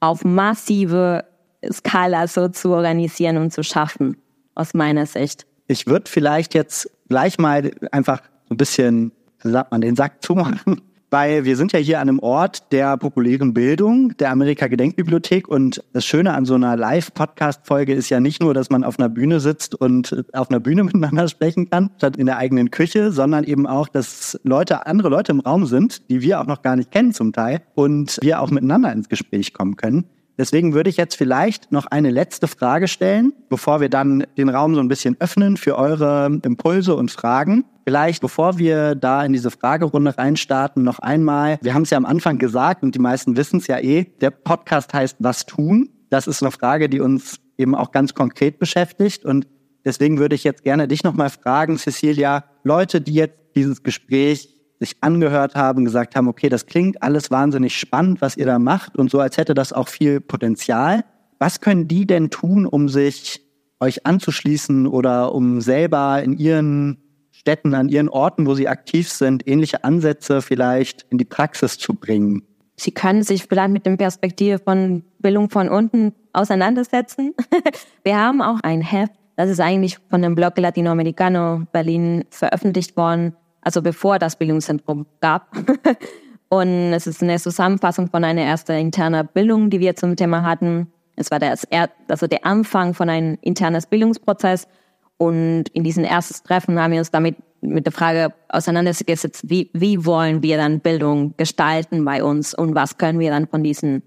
auf massive Skala so zu organisieren und zu schaffen, aus meiner Sicht. Ich würde vielleicht jetzt gleich mal einfach so ein bisschen, wie sagt man, den Sack zumachen weil wir sind ja hier an einem Ort der populären Bildung, der Amerika-Gedenkbibliothek. Und das Schöne an so einer Live-Podcast-Folge ist ja nicht nur, dass man auf einer Bühne sitzt und auf einer Bühne miteinander sprechen kann, statt in der eigenen Küche, sondern eben auch, dass Leute, andere Leute im Raum sind, die wir auch noch gar nicht kennen zum Teil und wir auch miteinander ins Gespräch kommen können. Deswegen würde ich jetzt vielleicht noch eine letzte Frage stellen, bevor wir dann den Raum so ein bisschen öffnen für eure Impulse und Fragen. Vielleicht, bevor wir da in diese Fragerunde reinstarten, noch einmal, wir haben es ja am Anfang gesagt und die meisten wissen es ja eh, der Podcast heißt Was tun? Das ist eine Frage, die uns eben auch ganz konkret beschäftigt und deswegen würde ich jetzt gerne dich nochmal fragen, Cecilia, Leute, die jetzt dieses Gespräch sich angehört haben, gesagt haben, okay, das klingt alles wahnsinnig spannend, was ihr da macht und so, als hätte das auch viel Potenzial. Was können die denn tun, um sich euch anzuschließen oder um selber in ihren Städten, an ihren Orten, wo sie aktiv sind, ähnliche Ansätze vielleicht in die Praxis zu bringen? Sie können sich vielleicht mit dem Perspektive von Bildung von unten auseinandersetzen. Wir haben auch ein Heft, das ist eigentlich von dem Blog Latinoamericano Berlin veröffentlicht worden also bevor das Bildungszentrum gab. Und es ist eine Zusammenfassung von einer ersten internen Bildung, die wir zum Thema hatten. Es war das, also der Anfang von einem internes Bildungsprozess. Und in diesem ersten Treffen haben wir uns damit mit der Frage auseinandergesetzt, wie, wie wollen wir dann Bildung gestalten bei uns und was können wir dann von diesem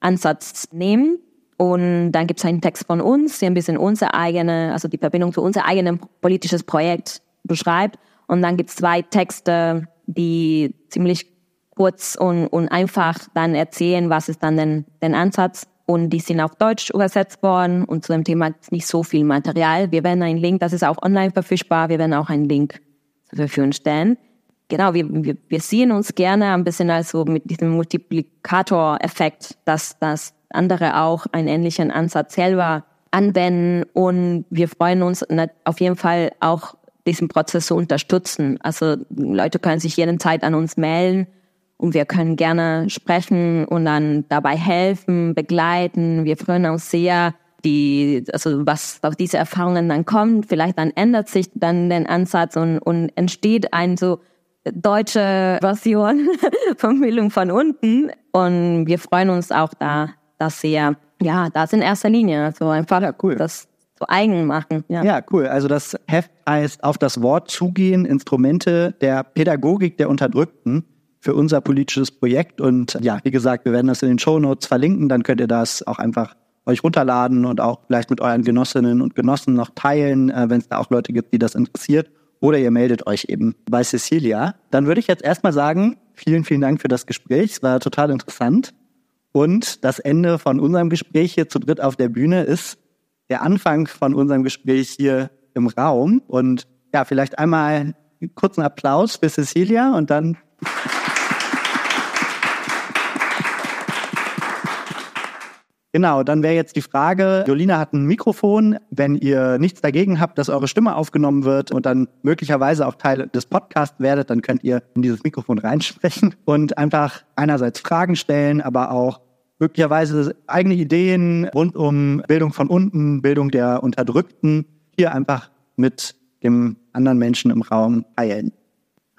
Ansatz nehmen. Und dann gibt es einen Text von uns, der ein bisschen unsere eigene, also die Verbindung zu unser eigenes politisches Projekt beschreibt. Und dann gibt es zwei Texte, die ziemlich kurz und, und einfach dann erzählen, was ist dann denn, den Ansatz. Und die sind auf Deutsch übersetzt worden und zu dem Thema ist nicht so viel Material. Wir werden einen Link, das ist auch online verfügbar, wir werden auch einen Link zur Verfügung stellen. Genau, wir, wir, wir sehen uns gerne ein bisschen als so mit diesem Multiplikator-Effekt, dass das andere auch einen ähnlichen Ansatz selber anwenden. Und wir freuen uns auf jeden Fall auch, diesen Prozess zu unterstützen. Also Leute können sich jederzeit an uns melden und wir können gerne sprechen und dann dabei helfen, begleiten. Wir freuen uns sehr, die, also was auf diese Erfahrungen dann kommt. Vielleicht dann ändert sich dann der Ansatz und, und entsteht ein so deutsche Version von Bildung von unten. Und wir freuen uns auch da, dass sehr, ja, das in erster Linie, also einfach ja, cool. das eigen machen. Ja. ja, cool. Also das Heft heißt auf das Wort zugehen, Instrumente der Pädagogik der Unterdrückten für unser politisches Projekt. Und ja, wie gesagt, wir werden das in den Show Notes verlinken. Dann könnt ihr das auch einfach euch runterladen und auch vielleicht mit euren Genossinnen und Genossen noch teilen, äh, wenn es da auch Leute gibt, die das interessiert. Oder ihr meldet euch eben bei Cecilia. Dann würde ich jetzt erstmal sagen, vielen, vielen Dank für das Gespräch. Es war total interessant. Und das Ende von unserem Gespräch hier zu dritt auf der Bühne ist der Anfang von unserem Gespräch hier im Raum. Und ja, vielleicht einmal einen kurzen Applaus für Cecilia und dann Genau, dann wäre jetzt die Frage, Jolina hat ein Mikrofon. Wenn ihr nichts dagegen habt, dass eure Stimme aufgenommen wird und dann möglicherweise auch Teil des Podcasts werdet, dann könnt ihr in dieses Mikrofon reinsprechen und einfach einerseits Fragen stellen, aber auch möglicherweise eigene Ideen rund um Bildung von unten, Bildung der Unterdrückten hier einfach mit dem anderen Menschen im Raum teilen.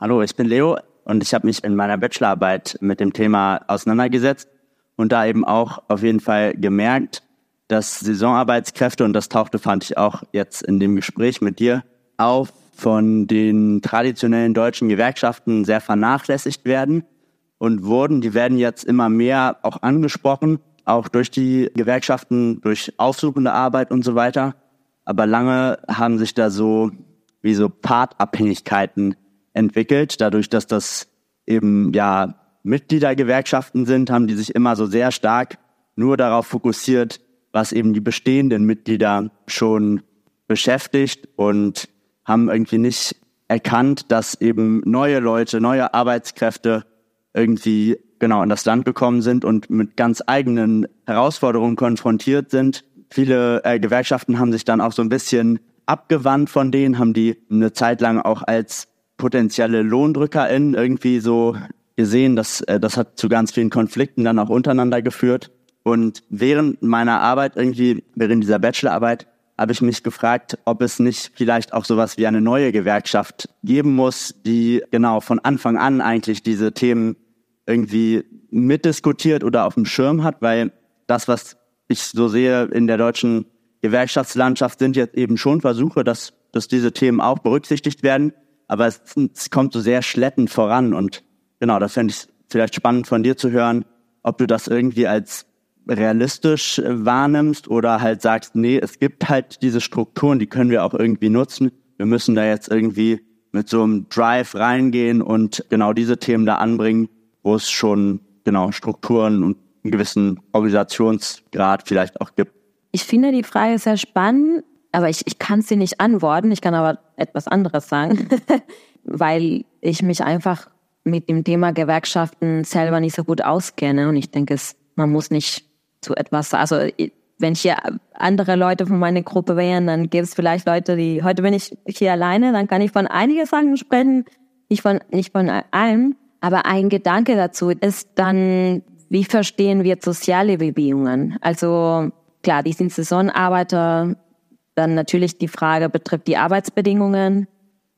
Hallo, ich bin Leo und ich habe mich in meiner Bachelorarbeit mit dem Thema auseinandergesetzt und da eben auch auf jeden Fall gemerkt, dass Saisonarbeitskräfte, und das tauchte, fand ich auch jetzt in dem Gespräch mit dir auf, von den traditionellen deutschen Gewerkschaften sehr vernachlässigt werden und wurden. Die werden jetzt immer mehr auch angesprochen, auch durch die Gewerkschaften, durch aufsuchende Arbeit und so weiter. Aber lange haben sich da so wie so Partabhängigkeiten entwickelt, dadurch, dass das eben ja Mitgliedergewerkschaften sind, haben die sich immer so sehr stark nur darauf fokussiert, was eben die bestehenden Mitglieder schon beschäftigt und haben irgendwie nicht erkannt, dass eben neue Leute, neue Arbeitskräfte irgendwie genau in das Land gekommen sind und mit ganz eigenen Herausforderungen konfrontiert sind. Viele äh, Gewerkschaften haben sich dann auch so ein bisschen abgewandt von denen, haben die eine Zeit lang auch als potenzielle LohndrückerInnen irgendwie so gesehen, dass äh, das hat zu ganz vielen Konflikten dann auch untereinander geführt. Und während meiner Arbeit, irgendwie während dieser Bachelorarbeit, habe ich mich gefragt, ob es nicht vielleicht auch sowas wie eine neue Gewerkschaft geben muss, die genau von Anfang an eigentlich diese Themen irgendwie mitdiskutiert oder auf dem Schirm hat, weil das, was ich so sehe in der deutschen Gewerkschaftslandschaft, sind jetzt eben schon Versuche, dass, dass diese Themen auch berücksichtigt werden, aber es, es kommt so sehr schleppend voran und genau, das fände ich vielleicht spannend von dir zu hören, ob du das irgendwie als realistisch äh, wahrnimmst oder halt sagst, nee, es gibt halt diese Strukturen, die können wir auch irgendwie nutzen. Wir müssen da jetzt irgendwie mit so einem Drive reingehen und genau diese Themen da anbringen, wo es schon genau Strukturen und einen gewissen Organisationsgrad vielleicht auch gibt. Ich finde die Frage sehr spannend, aber ich, ich kann sie nicht antworten. Ich kann aber etwas anderes sagen, weil ich mich einfach mit dem Thema Gewerkschaften selber nicht so gut auskenne. Und ich denke, es, man muss nicht zu etwas, also wenn hier andere Leute von meiner Gruppe wären, dann gäbe es vielleicht Leute, die, heute bin ich hier alleine, dann kann ich von einigen Sachen sprechen, nicht von, nicht von allem. Aber ein Gedanke dazu ist dann, wie verstehen wir soziale Bewegungen? Also klar, die sind Saisonarbeiter, dann natürlich die Frage betrifft die Arbeitsbedingungen,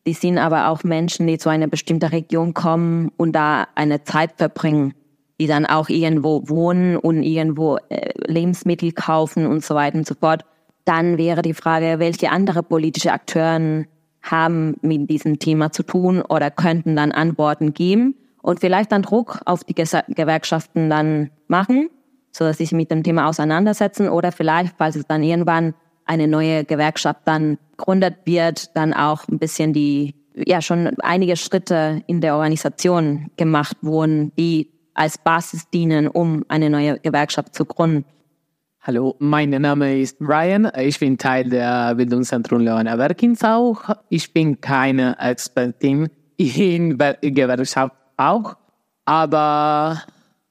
die sind aber auch Menschen, die zu einer bestimmten Region kommen und da eine Zeit verbringen, die dann auch irgendwo wohnen und irgendwo äh, Lebensmittel kaufen und so weiter und so fort. Dann wäre die Frage, welche andere politische Akteure haben mit diesem Thema zu tun oder könnten dann Antworten geben und vielleicht dann Druck auf die Gewerkschaften dann machen, so dass sie sich mit dem Thema auseinandersetzen oder vielleicht, falls es dann irgendwann eine neue Gewerkschaft dann gründet wird, dann auch ein bisschen die, ja, schon einige Schritte in der Organisation gemacht wurden, die als Basis dienen, um eine neue Gewerkschaft zu gründen. Hallo, mein Name ist Brian. Ich bin Teil der Bildungszentrum Leona auch. Ich bin keine Expertin in Gewerkschaft auch. Aber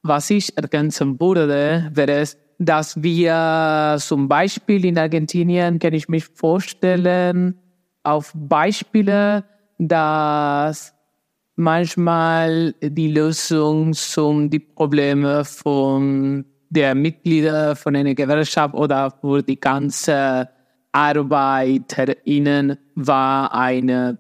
was ich ergänzen würde, wäre es, dass wir zum Beispiel in Argentinien, kann ich mich vorstellen, auf Beispiele, dass manchmal die Lösung zum die Probleme von der Mitglieder von einer Gewerkschaft oder für die ganze ArbeiterInnen war eine,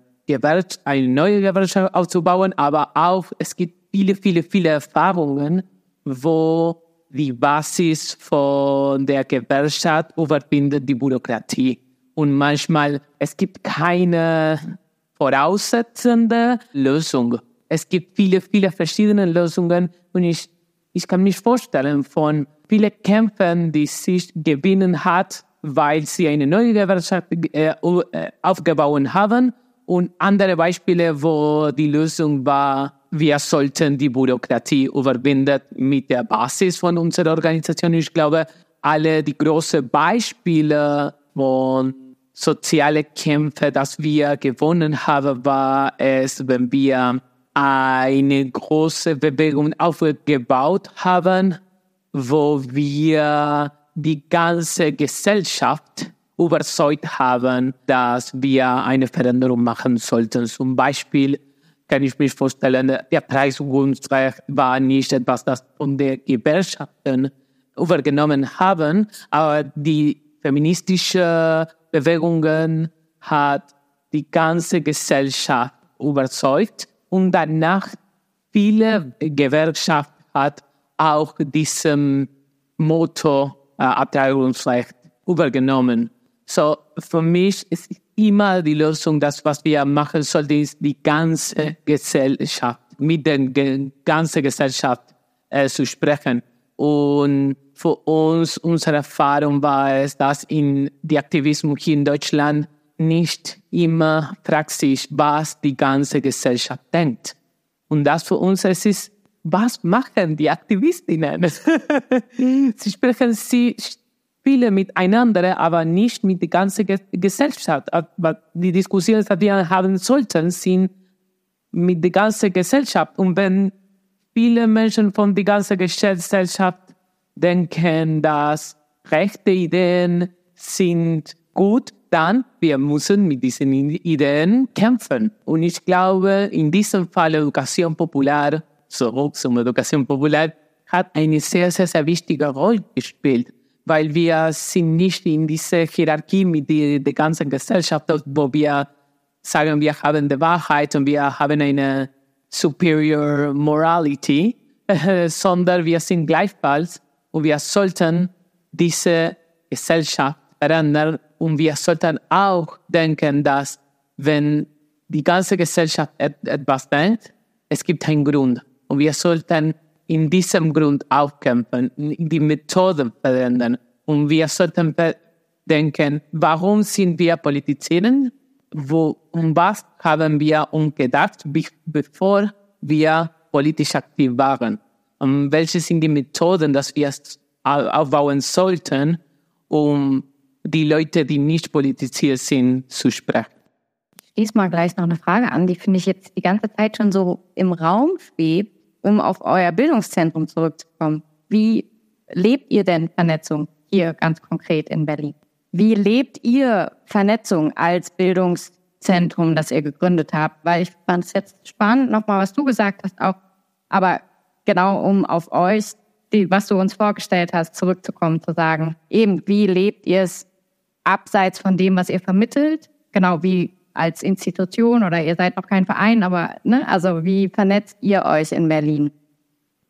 eine neue Gewerkschaft aufzubauen, aber auch es gibt viele, viele, viele Erfahrungen, wo die Basis von der Gewerkschaft überwindet die Bürokratie. Und manchmal, es gibt keine voraussetzende Lösung. Es gibt viele, viele verschiedene Lösungen und ich, ich kann mich vorstellen von vielen Kämpfen, die sich gewinnen hat, weil sie eine neue Gewerkschaft äh, äh, aufgebaut haben und andere Beispiele, wo die Lösung war, wir sollten die Bürokratie überwinden mit der Basis von unserer Organisation. Ich glaube, alle die großen Beispiele von soziale Kämpfe, dass wir gewonnen haben, war es, wenn wir eine große Bewegung aufgebaut haben, wo wir die ganze Gesellschaft überzeugt haben, dass wir eine Veränderung machen sollten. Zum Beispiel kann ich mich vorstellen, der Preisungsrecht war nicht etwas, das von den Gewerkschaften übergenommen haben, aber die feministische Bewegungen hat die ganze Gesellschaft überzeugt und danach viele Gewerkschaften hat auch diesem Motto äh, Abteilungsrecht übergenommen. So, für mich ist immer die Lösung, das, was wir machen sollten, ist die ganze Gesellschaft, mit der ganzen Gesellschaft äh, zu sprechen. Und für uns, unsere Erfahrung war es, dass in die Aktivismus hier in Deutschland nicht immer praktisch, was die ganze Gesellschaft denkt. Und das für uns es ist, was machen die Aktivistinnen? sie sprechen, sie viele miteinander, aber nicht mit der ganzen Gesellschaft. Aber die Diskussionen, die wir haben sollten, sind mit der ganzen Gesellschaft. Und wenn viele Menschen von der ganzen Gesellschaft denken, dass rechte Ideen sind gut, dann wir müssen mit diesen Ideen kämpfen. Und ich glaube, in diesem Fall Education Popular, zurück zum Education Popular, hat eine sehr, sehr, sehr wichtige Rolle gespielt weil wir sind nicht in dieser Hierarchie mit der, der ganzen Gesellschaft, wo wir sagen, wir haben die Wahrheit und wir haben eine superior morality, sondern wir sind gleichfalls und wir sollten diese Gesellschaft verändern und wir sollten auch denken, dass wenn die ganze Gesellschaft etwas denkt, es gibt einen Grund und wir sollten in diesem Grund aufkämpfen, die Methoden verändern. Und wir sollten denken, warum sind wir politisieren? Wo, um was haben wir uns gedacht, bevor wir politisch aktiv waren? Und welche sind die Methoden, dass wir aufbauen sollten, um die Leute, die nicht politisiert sind, zu sprechen? Ich schließe mal gleich noch eine Frage an, die finde ich jetzt die ganze Zeit schon so im Raum schwebt um auf euer Bildungszentrum zurückzukommen. Wie lebt ihr denn Vernetzung hier ganz konkret in Berlin? Wie lebt ihr Vernetzung als Bildungszentrum, das ihr gegründet habt? Weil ich fand es jetzt spannend, nochmal, was du gesagt hast, auch, aber genau um auf euch, die, was du uns vorgestellt hast, zurückzukommen, zu sagen, eben, wie lebt ihr es abseits von dem, was ihr vermittelt? Genau, wie als Institution oder ihr seid noch kein Verein, aber ne, also wie vernetzt ihr euch in Berlin?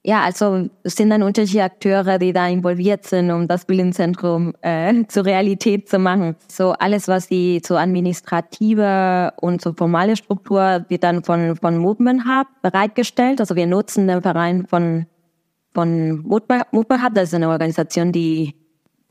Ja, also es sind dann unterschiedliche Akteure, die da involviert sind, um das Bildungszentrum äh, zur Realität zu machen. So alles, was die so administrative und so formale Struktur wird dann von von Movement Hub bereitgestellt. Also wir nutzen den Verein von von Movement Hub. Das ist eine Organisation, die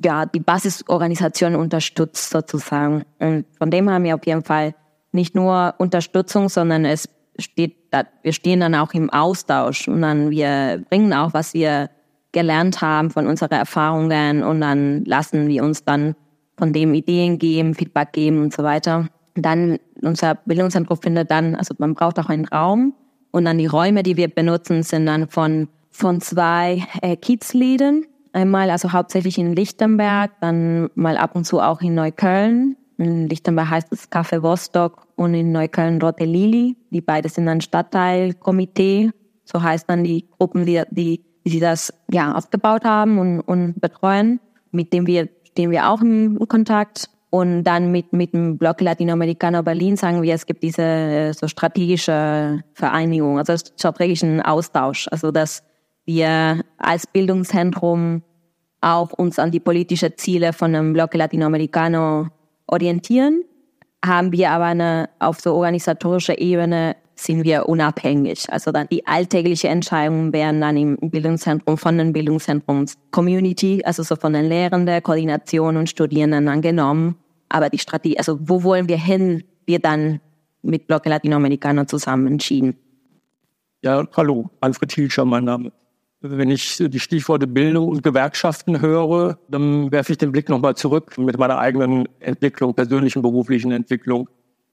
ja die Basisorganisation unterstützt sozusagen. Und von dem haben wir auf jeden Fall nicht nur Unterstützung, sondern es steht, wir stehen dann auch im Austausch und dann wir bringen auch, was wir gelernt haben von unseren Erfahrungen und dann lassen wir uns dann von dem Ideen geben, Feedback geben und so weiter. Dann unser Bildungszentrum findet dann, also man braucht auch einen Raum und dann die Räume, die wir benutzen, sind dann von von zwei äh, Kiezläden, Einmal also hauptsächlich in Lichtenberg, dann mal ab und zu auch in Neukölln. In Lichtenberg heißt es Café Vostok und in Neukölln Rote Lili. Die beiden sind ein Stadtteilkomitee. So heißt dann die Gruppen, die, die, die das ja aufgebaut haben und, und betreuen, mit dem wir stehen wir auch im Kontakt. Und dann mit, mit dem Block Latinoamericano Berlin sagen wir, es gibt diese äh, so strategische Vereinigung, also strategischen Austausch. Also, dass wir als Bildungszentrum auch uns an die politischen Ziele von dem Block Latinoamericano orientieren, haben wir aber eine, auf so organisatorischer Ebene sind wir unabhängig. Also dann die alltäglichen Entscheidungen werden dann im Bildungszentrum von den Bildungszentrums Community, also so von den Lehrenden, Koordination und Studierenden angenommen. Aber die Strategie, also wo wollen wir hin, wird dann mit Block Latinoamericano zusammen entschieden. Ja, hallo, Alfred Hilscher, mein Name. Wenn ich die Stichworte Bildung und Gewerkschaften höre, dann werfe ich den Blick nochmal zurück mit meiner eigenen Entwicklung, persönlichen, beruflichen Entwicklung.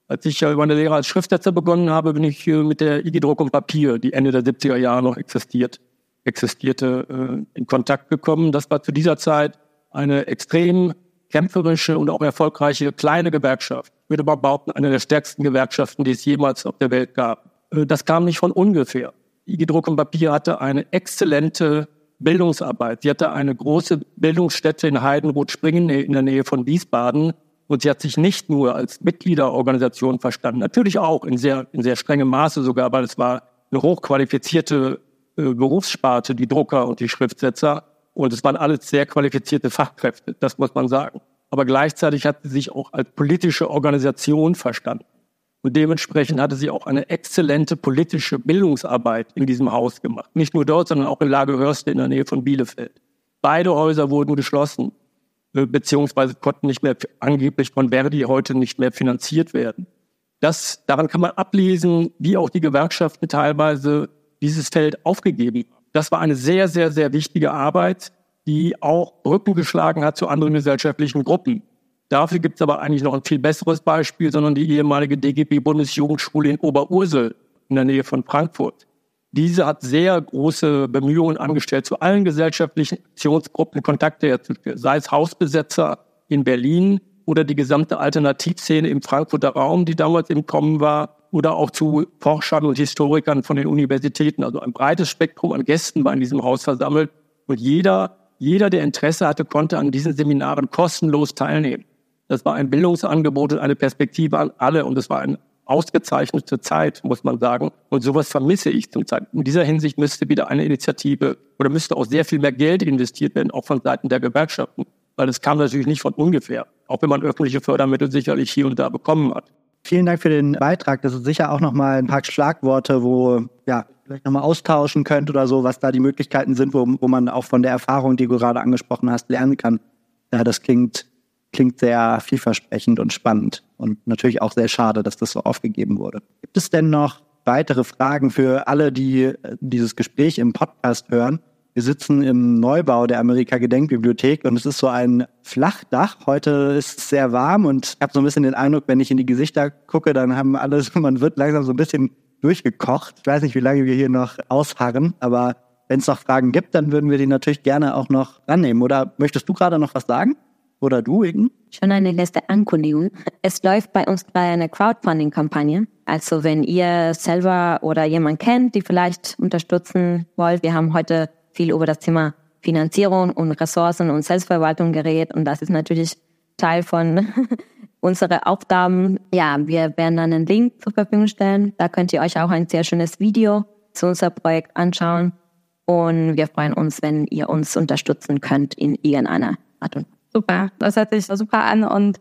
Als ich meine Lehre als Schriftsetzer begonnen habe, bin ich mit der IG Druck und Papier, die Ende der 70er Jahre noch existiert, existierte, äh, in Kontakt gekommen. Das war zu dieser Zeit eine extrem kämpferische und auch erfolgreiche kleine Gewerkschaft. Ich würde behaupten, eine der stärksten Gewerkschaften, die es jemals auf der Welt gab. Äh, das kam nicht von ungefähr. IG Druck und Papier hatte eine exzellente Bildungsarbeit. Sie hatte eine große Bildungsstätte in Heidenroth-Springen in der Nähe von Wiesbaden, und sie hat sich nicht nur als Mitgliederorganisation verstanden, natürlich auch in sehr, in sehr strengem Maße sogar, weil es war eine hochqualifizierte äh, Berufssparte, die Drucker und die Schriftsetzer. Und es waren alles sehr qualifizierte Fachkräfte, das muss man sagen. Aber gleichzeitig hat sie sich auch als politische Organisation verstanden. Und dementsprechend hatte sie auch eine exzellente politische Bildungsarbeit in diesem Haus gemacht. Nicht nur dort, sondern auch in Lagehörste in der Nähe von Bielefeld. Beide Häuser wurden geschlossen. Äh, beziehungsweise konnten nicht mehr angeblich von Verdi heute nicht mehr finanziert werden. Das, daran kann man ablesen, wie auch die Gewerkschaften teilweise dieses Feld aufgegeben haben. Das war eine sehr, sehr, sehr wichtige Arbeit, die auch Brücken geschlagen hat zu anderen gesellschaftlichen Gruppen. Dafür gibt es aber eigentlich noch ein viel besseres Beispiel, sondern die ehemalige DGB-Bundesjugendschule in Oberursel in der Nähe von Frankfurt. Diese hat sehr große Bemühungen angestellt, zu allen gesellschaftlichen Aktionsgruppen Kontakte herzustellen, sei es Hausbesetzer in Berlin oder die gesamte Alternativszene im Frankfurter Raum, die damals im Kommen war, oder auch zu Forschern und Historikern von den Universitäten. Also ein breites Spektrum an Gästen war in diesem Haus versammelt und jeder, jeder, der Interesse hatte, konnte an diesen Seminaren kostenlos teilnehmen. Das war ein Bildungsangebot und eine Perspektive an alle und es war ein ausgezeichnete Zeit, muss man sagen. Und sowas vermisse ich zum Zeit. In dieser Hinsicht müsste wieder eine Initiative oder müsste auch sehr viel mehr Geld investiert werden, auch von Seiten der Gewerkschaften. Weil es kam natürlich nicht von ungefähr, auch wenn man öffentliche Fördermittel sicherlich hier und da bekommen hat. Vielen Dank für den Beitrag. Das ist sicher auch nochmal ein paar Schlagworte, wo ja vielleicht nochmal austauschen könnt oder so, was da die Möglichkeiten sind, wo, wo man auch von der Erfahrung, die du gerade angesprochen hast, lernen kann. Ja, das klingt klingt sehr vielversprechend und spannend und natürlich auch sehr schade, dass das so aufgegeben wurde. Gibt es denn noch weitere Fragen für alle, die äh, dieses Gespräch im Podcast hören? Wir sitzen im Neubau der Amerika Gedenkbibliothek und es ist so ein Flachdach. Heute ist es sehr warm und ich habe so ein bisschen den Eindruck, wenn ich in die Gesichter gucke, dann haben alle, man wird langsam so ein bisschen durchgekocht. Ich weiß nicht, wie lange wir hier noch ausharren, aber wenn es noch Fragen gibt, dann würden wir die natürlich gerne auch noch rannehmen. Oder möchtest du gerade noch was sagen? Oder du, Ingen? Schon eine letzte Ankündigung. Es läuft bei uns gerade eine Crowdfunding-Kampagne. Also wenn ihr selber oder jemand kennt, die vielleicht unterstützen wollt, wir haben heute viel über das Thema Finanzierung und Ressourcen und Selbstverwaltung geredet und das ist natürlich Teil von unseren Aufgaben. Ja, wir werden dann einen Link zur Verfügung stellen. Da könnt ihr euch auch ein sehr schönes Video zu unserem Projekt anschauen und wir freuen uns, wenn ihr uns unterstützen könnt in irgendeiner Art und Weise. Super, das hört sich super an und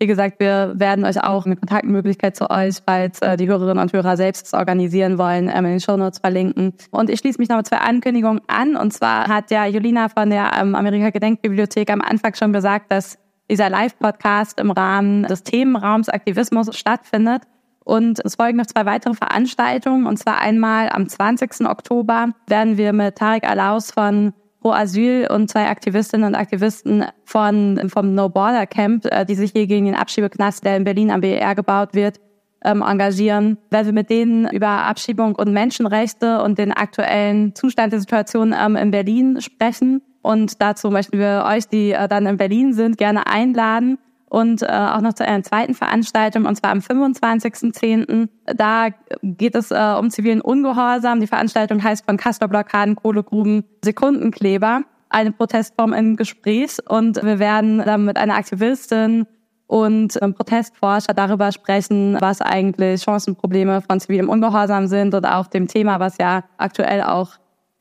wie gesagt, wir werden euch auch eine Kontaktmöglichkeit zu euch, falls äh, die Hörerinnen und Hörer selbst organisieren wollen, ähm, in den Shownotes verlinken. Und ich schließe mich noch mit zwei Ankündigungen an. Und zwar hat ja Julina von der ähm, Amerika Gedenkbibliothek am Anfang schon gesagt, dass dieser Live-Podcast im Rahmen des Themenraums Aktivismus stattfindet. Und es folgen noch zwei weitere Veranstaltungen. Und zwar einmal am 20. Oktober werden wir mit Tarek Alaus von Pro Asyl und zwei Aktivistinnen und Aktivisten von, vom No Border Camp, äh, die sich hier gegen den Abschiebeknast, der in Berlin am BER gebaut wird, ähm, engagieren, weil wir mit denen über Abschiebung und Menschenrechte und den aktuellen Zustand der Situation ähm, in Berlin sprechen. Und dazu möchten wir euch, die äh, dann in Berlin sind, gerne einladen und äh, auch noch zu einer zweiten Veranstaltung, und zwar am 25.10. Da geht es äh, um zivilen Ungehorsam. Die Veranstaltung heißt von Castor-Blockaden, Kohlegruben, Sekundenkleber. Eine Protestform im Gespräch und wir werden dann mit einer Aktivistin und einem Protestforscher darüber sprechen, was eigentlich Chancenprobleme von zivilem Ungehorsam sind und auch dem Thema, was ja aktuell auch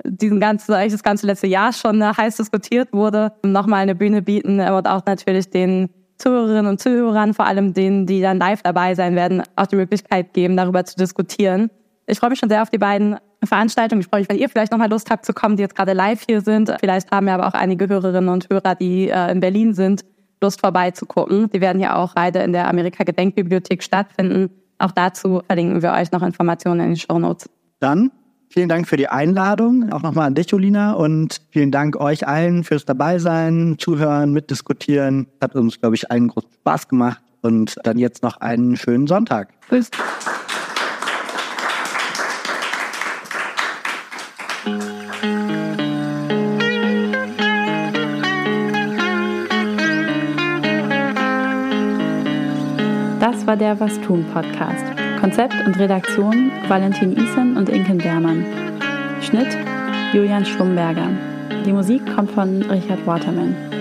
diesen ganzen, das ganze letzte Jahr schon äh, heiß diskutiert wurde, nochmal eine Bühne bieten und auch natürlich den Zuhörerinnen und Zuhörern, vor allem denen, die dann live dabei sein werden, auch die Möglichkeit geben, darüber zu diskutieren. Ich freue mich schon sehr auf die beiden Veranstaltungen. Ich freue mich, wenn ihr vielleicht nochmal Lust habt zu kommen, die jetzt gerade live hier sind. Vielleicht haben ja aber auch einige Hörerinnen und Hörer, die äh, in Berlin sind, Lust vorbeizugucken. Die werden ja auch beide in der Amerika-Gedenkbibliothek stattfinden. Auch dazu verlinken wir euch noch Informationen in den Show Notes. Dann Vielen Dank für die Einladung, auch nochmal an dich, Julina, und vielen Dank euch allen fürs Dabeisein, Zuhören, Mitdiskutieren. Hat uns, glaube ich, einen großen Spaß gemacht und dann jetzt noch einen schönen Sonntag. Tschüss. Das war der Was tun Podcast. Konzept und Redaktion Valentin Isen und Inken Bermann. Schnitt Julian Schlumberger. Die Musik kommt von Richard Waterman.